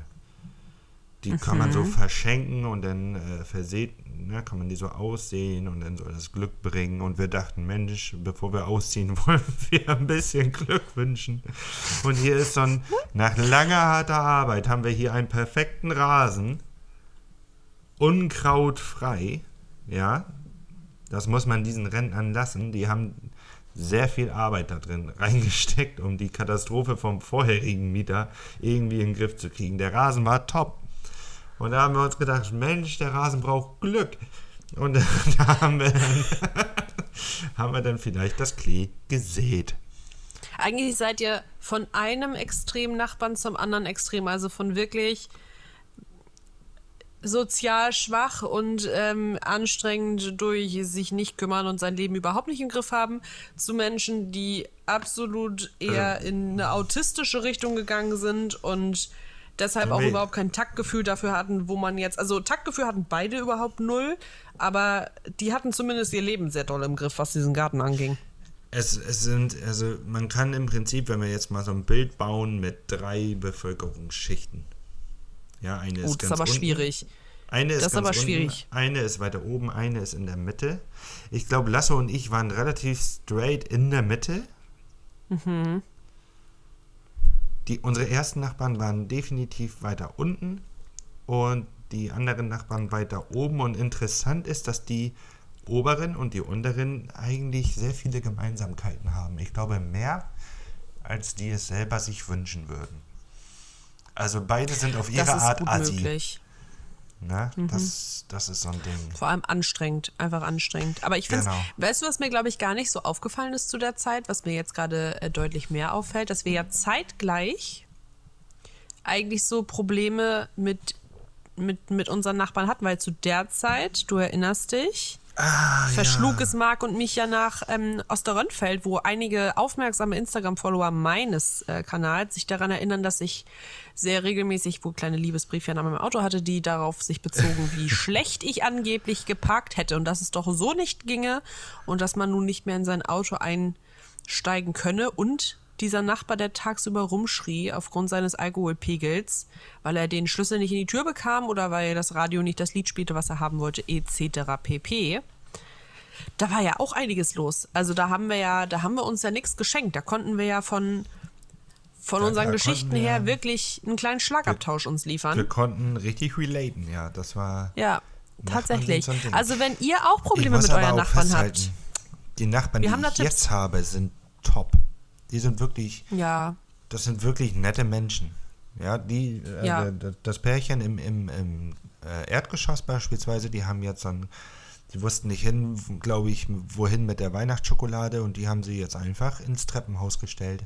Die kann man so verschenken und dann äh, versät, ne, kann man die so aussehen und dann soll das Glück bringen. Und wir dachten, Mensch, bevor wir ausziehen, wollen wir ein bisschen Glück wünschen. Und hier ist so ein, nach langer harter Arbeit haben wir hier einen perfekten Rasen, unkrautfrei, ja. Das muss man diesen Rentnern lassen. Die haben sehr viel Arbeit da drin reingesteckt, um die Katastrophe vom vorherigen Mieter irgendwie in den Griff zu kriegen. Der Rasen war top. Und da haben wir uns gedacht, Mensch, der Rasen braucht Glück. Und da haben wir dann, haben wir dann vielleicht das Klee gesät. Eigentlich seid ihr von einem extremen Nachbarn zum anderen Extrem, also von wirklich sozial schwach und ähm, anstrengend durch sich nicht kümmern und sein Leben überhaupt nicht im Griff haben, zu Menschen, die absolut eher in eine autistische Richtung gegangen sind und deshalb auch Nee. überhaupt kein Taktgefühl dafür hatten, wo man jetzt, also Taktgefühl hatten beide überhaupt null, aber die hatten zumindest ihr Leben sehr doll im Griff, was diesen Garten anging. Es, es sind, also man kann im Prinzip, wenn wir jetzt mal so ein Bild bauen mit drei Bevölkerungsschichten. Ja, eine ist Gut, das ganz ist aber unten, schwierig. Eine ist Das ist aber unten, schwierig. Eine ist weiter oben, eine ist in der Mitte. Ich glaube, Lasso und ich waren relativ straight in der Mitte. Mhm. Die, unsere ersten Nachbarn waren definitiv weiter unten und die anderen Nachbarn weiter oben. Und interessant ist, dass die oberen und die unteren eigentlich sehr viele Gemeinsamkeiten haben. Ich glaube mehr, als die es selber sich wünschen würden. Also beide sind auf ihre Art Assi. möglich. Ne? Das, das ist so ein Ding. Vor allem anstrengend, einfach anstrengend. Aber ich finde, Genau. weißt du, was mir, glaube ich, gar nicht so aufgefallen ist zu der Zeit, was mir jetzt gerade äh, deutlich mehr auffällt, dass wir ja zeitgleich eigentlich so Probleme mit, mit, mit unseren Nachbarn hatten, weil zu der Zeit, du erinnerst dich, Ah, verschlug es Marc und mich ja nach ähm, Osterrönfeld, wo einige aufmerksame Instagram-Follower meines äh, Kanals sich daran erinnern, dass ich sehr regelmäßig, wo kleine Liebesbriefchen an meinem Auto hatte, die darauf sich bezogen, wie schlecht ich angeblich geparkt hätte und dass es doch so nicht ginge und dass man nun nicht mehr in sein Auto einsteigen könne und dieser Nachbar, der tagsüber rumschrie aufgrund seines Alkoholpegels, weil er den Schlüssel nicht in die Tür bekam oder weil das Radio nicht das Lied spielte, was er haben wollte, etc. pp. Da war ja auch einiges los. Also da haben wir ja, da haben wir uns ja nichts geschenkt. Da konnten wir ja von, von Da- unseren da Geschichten wir- her wirklich einen kleinen Schlagabtausch uns liefern. Wir konnten richtig relaten, ja. Das war. Ja, tatsächlich. so. Also wenn ihr auch Probleme mit euren Nachbarn habt. Die Nachbarn, Wir die ich jetzt habe, sind top. Die sind wirklich, Ja, das sind wirklich nette Menschen. Ja, die, äh, Ja. das Pärchen im, im, im äh, Erdgeschoss beispielsweise, die haben jetzt ein, die wussten nicht hin, glaube ich, wohin mit der Weihnachtsschokolade und die haben sie jetzt einfach ins Treppenhaus gestellt.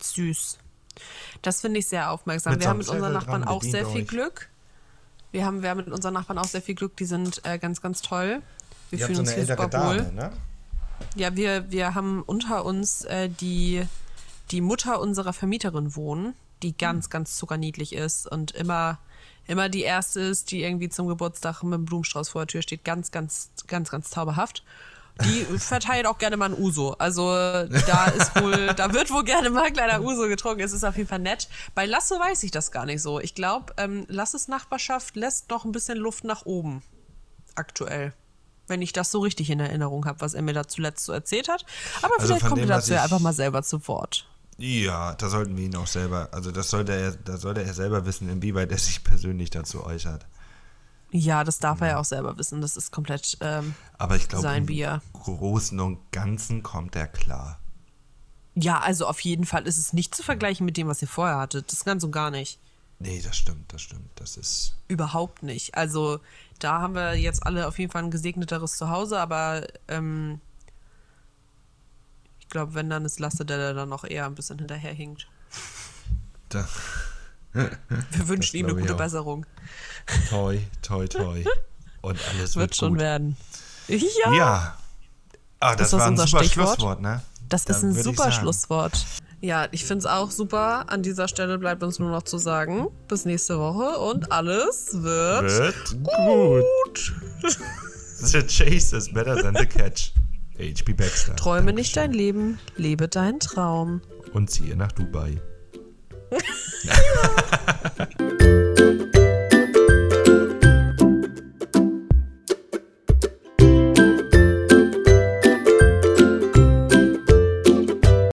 süß. Das finde ich sehr aufmerksam. Mit wir haben mit unseren Nachbarn dran, auch sehr viel euch. Glück. Wir haben, wir haben mit unseren Nachbarn auch sehr viel Glück. Die sind äh, ganz, ganz toll. Wir Ihr fühlen so uns hier super wohl. Dame, ne? Ja, wir, wir haben unter uns äh, die, die Mutter unserer Vermieterin wohnen, die ganz, ganz zuckerniedlich ist und immer, immer die erste ist, die irgendwie zum Geburtstag mit einem Blumenstrauß vor der Tür steht. Ganz, ganz, ganz, ganz zauberhaft. Die verteilt auch gerne mal ein Uso. Also da ist wohl, da wird wohl gerne mal ein kleiner Uso getrunken. Es ist auf jeden Fall nett. Bei Lasse weiß ich das gar nicht so. Ich glaube, ähm, Lasses Nachbarschaft lässt noch ein bisschen Luft nach oben. Aktuell. Wenn ich das so richtig in Erinnerung habe, was er mir da zuletzt so erzählt hat. Aber Also vielleicht kommt er dazu ja einfach mal selber zu Wort. Ja, da sollten wir ihn auch selber, also das sollte er, da sollte er selber wissen, inwieweit er sich persönlich dazu äußert. Ja, das darf er ja auch selber wissen. Das ist komplett ähm, Aber ich glaube, sein im Bier. Großen und Ganzen kommt er klar. Ja, also auf jeden Fall ist es nicht zu vergleichen mit dem, was ihr vorher hattet. Das ganz und gar nicht. Nee, das stimmt, das stimmt. Das ist. Überhaupt nicht. Also da haben wir jetzt alle auf jeden Fall ein gesegneteres Zuhause, aber ähm, ich glaube, wenn dann ist Lasse, der da dann noch eher ein bisschen hinterherhinkt. Da, Wir wünschen ihm eine gute. Besserung. toi, toi, toi. Und alles wird, Wird schon gut. werden. Ja, Ja. Ah, das, Das war ein unser super Stichwort. Schlusswort, ne? das Dann ist ein super Schlusswort. Ja, ich finde es auch super. An dieser Stelle bleibt uns nur noch zu sagen, bis nächste Woche und alles wird, wird gut. the chase is better than the catch. H.P. Baxter. Träume Dankeschön. nicht dein Leben, lebe deinen Traum. Und ziehe nach Dubai.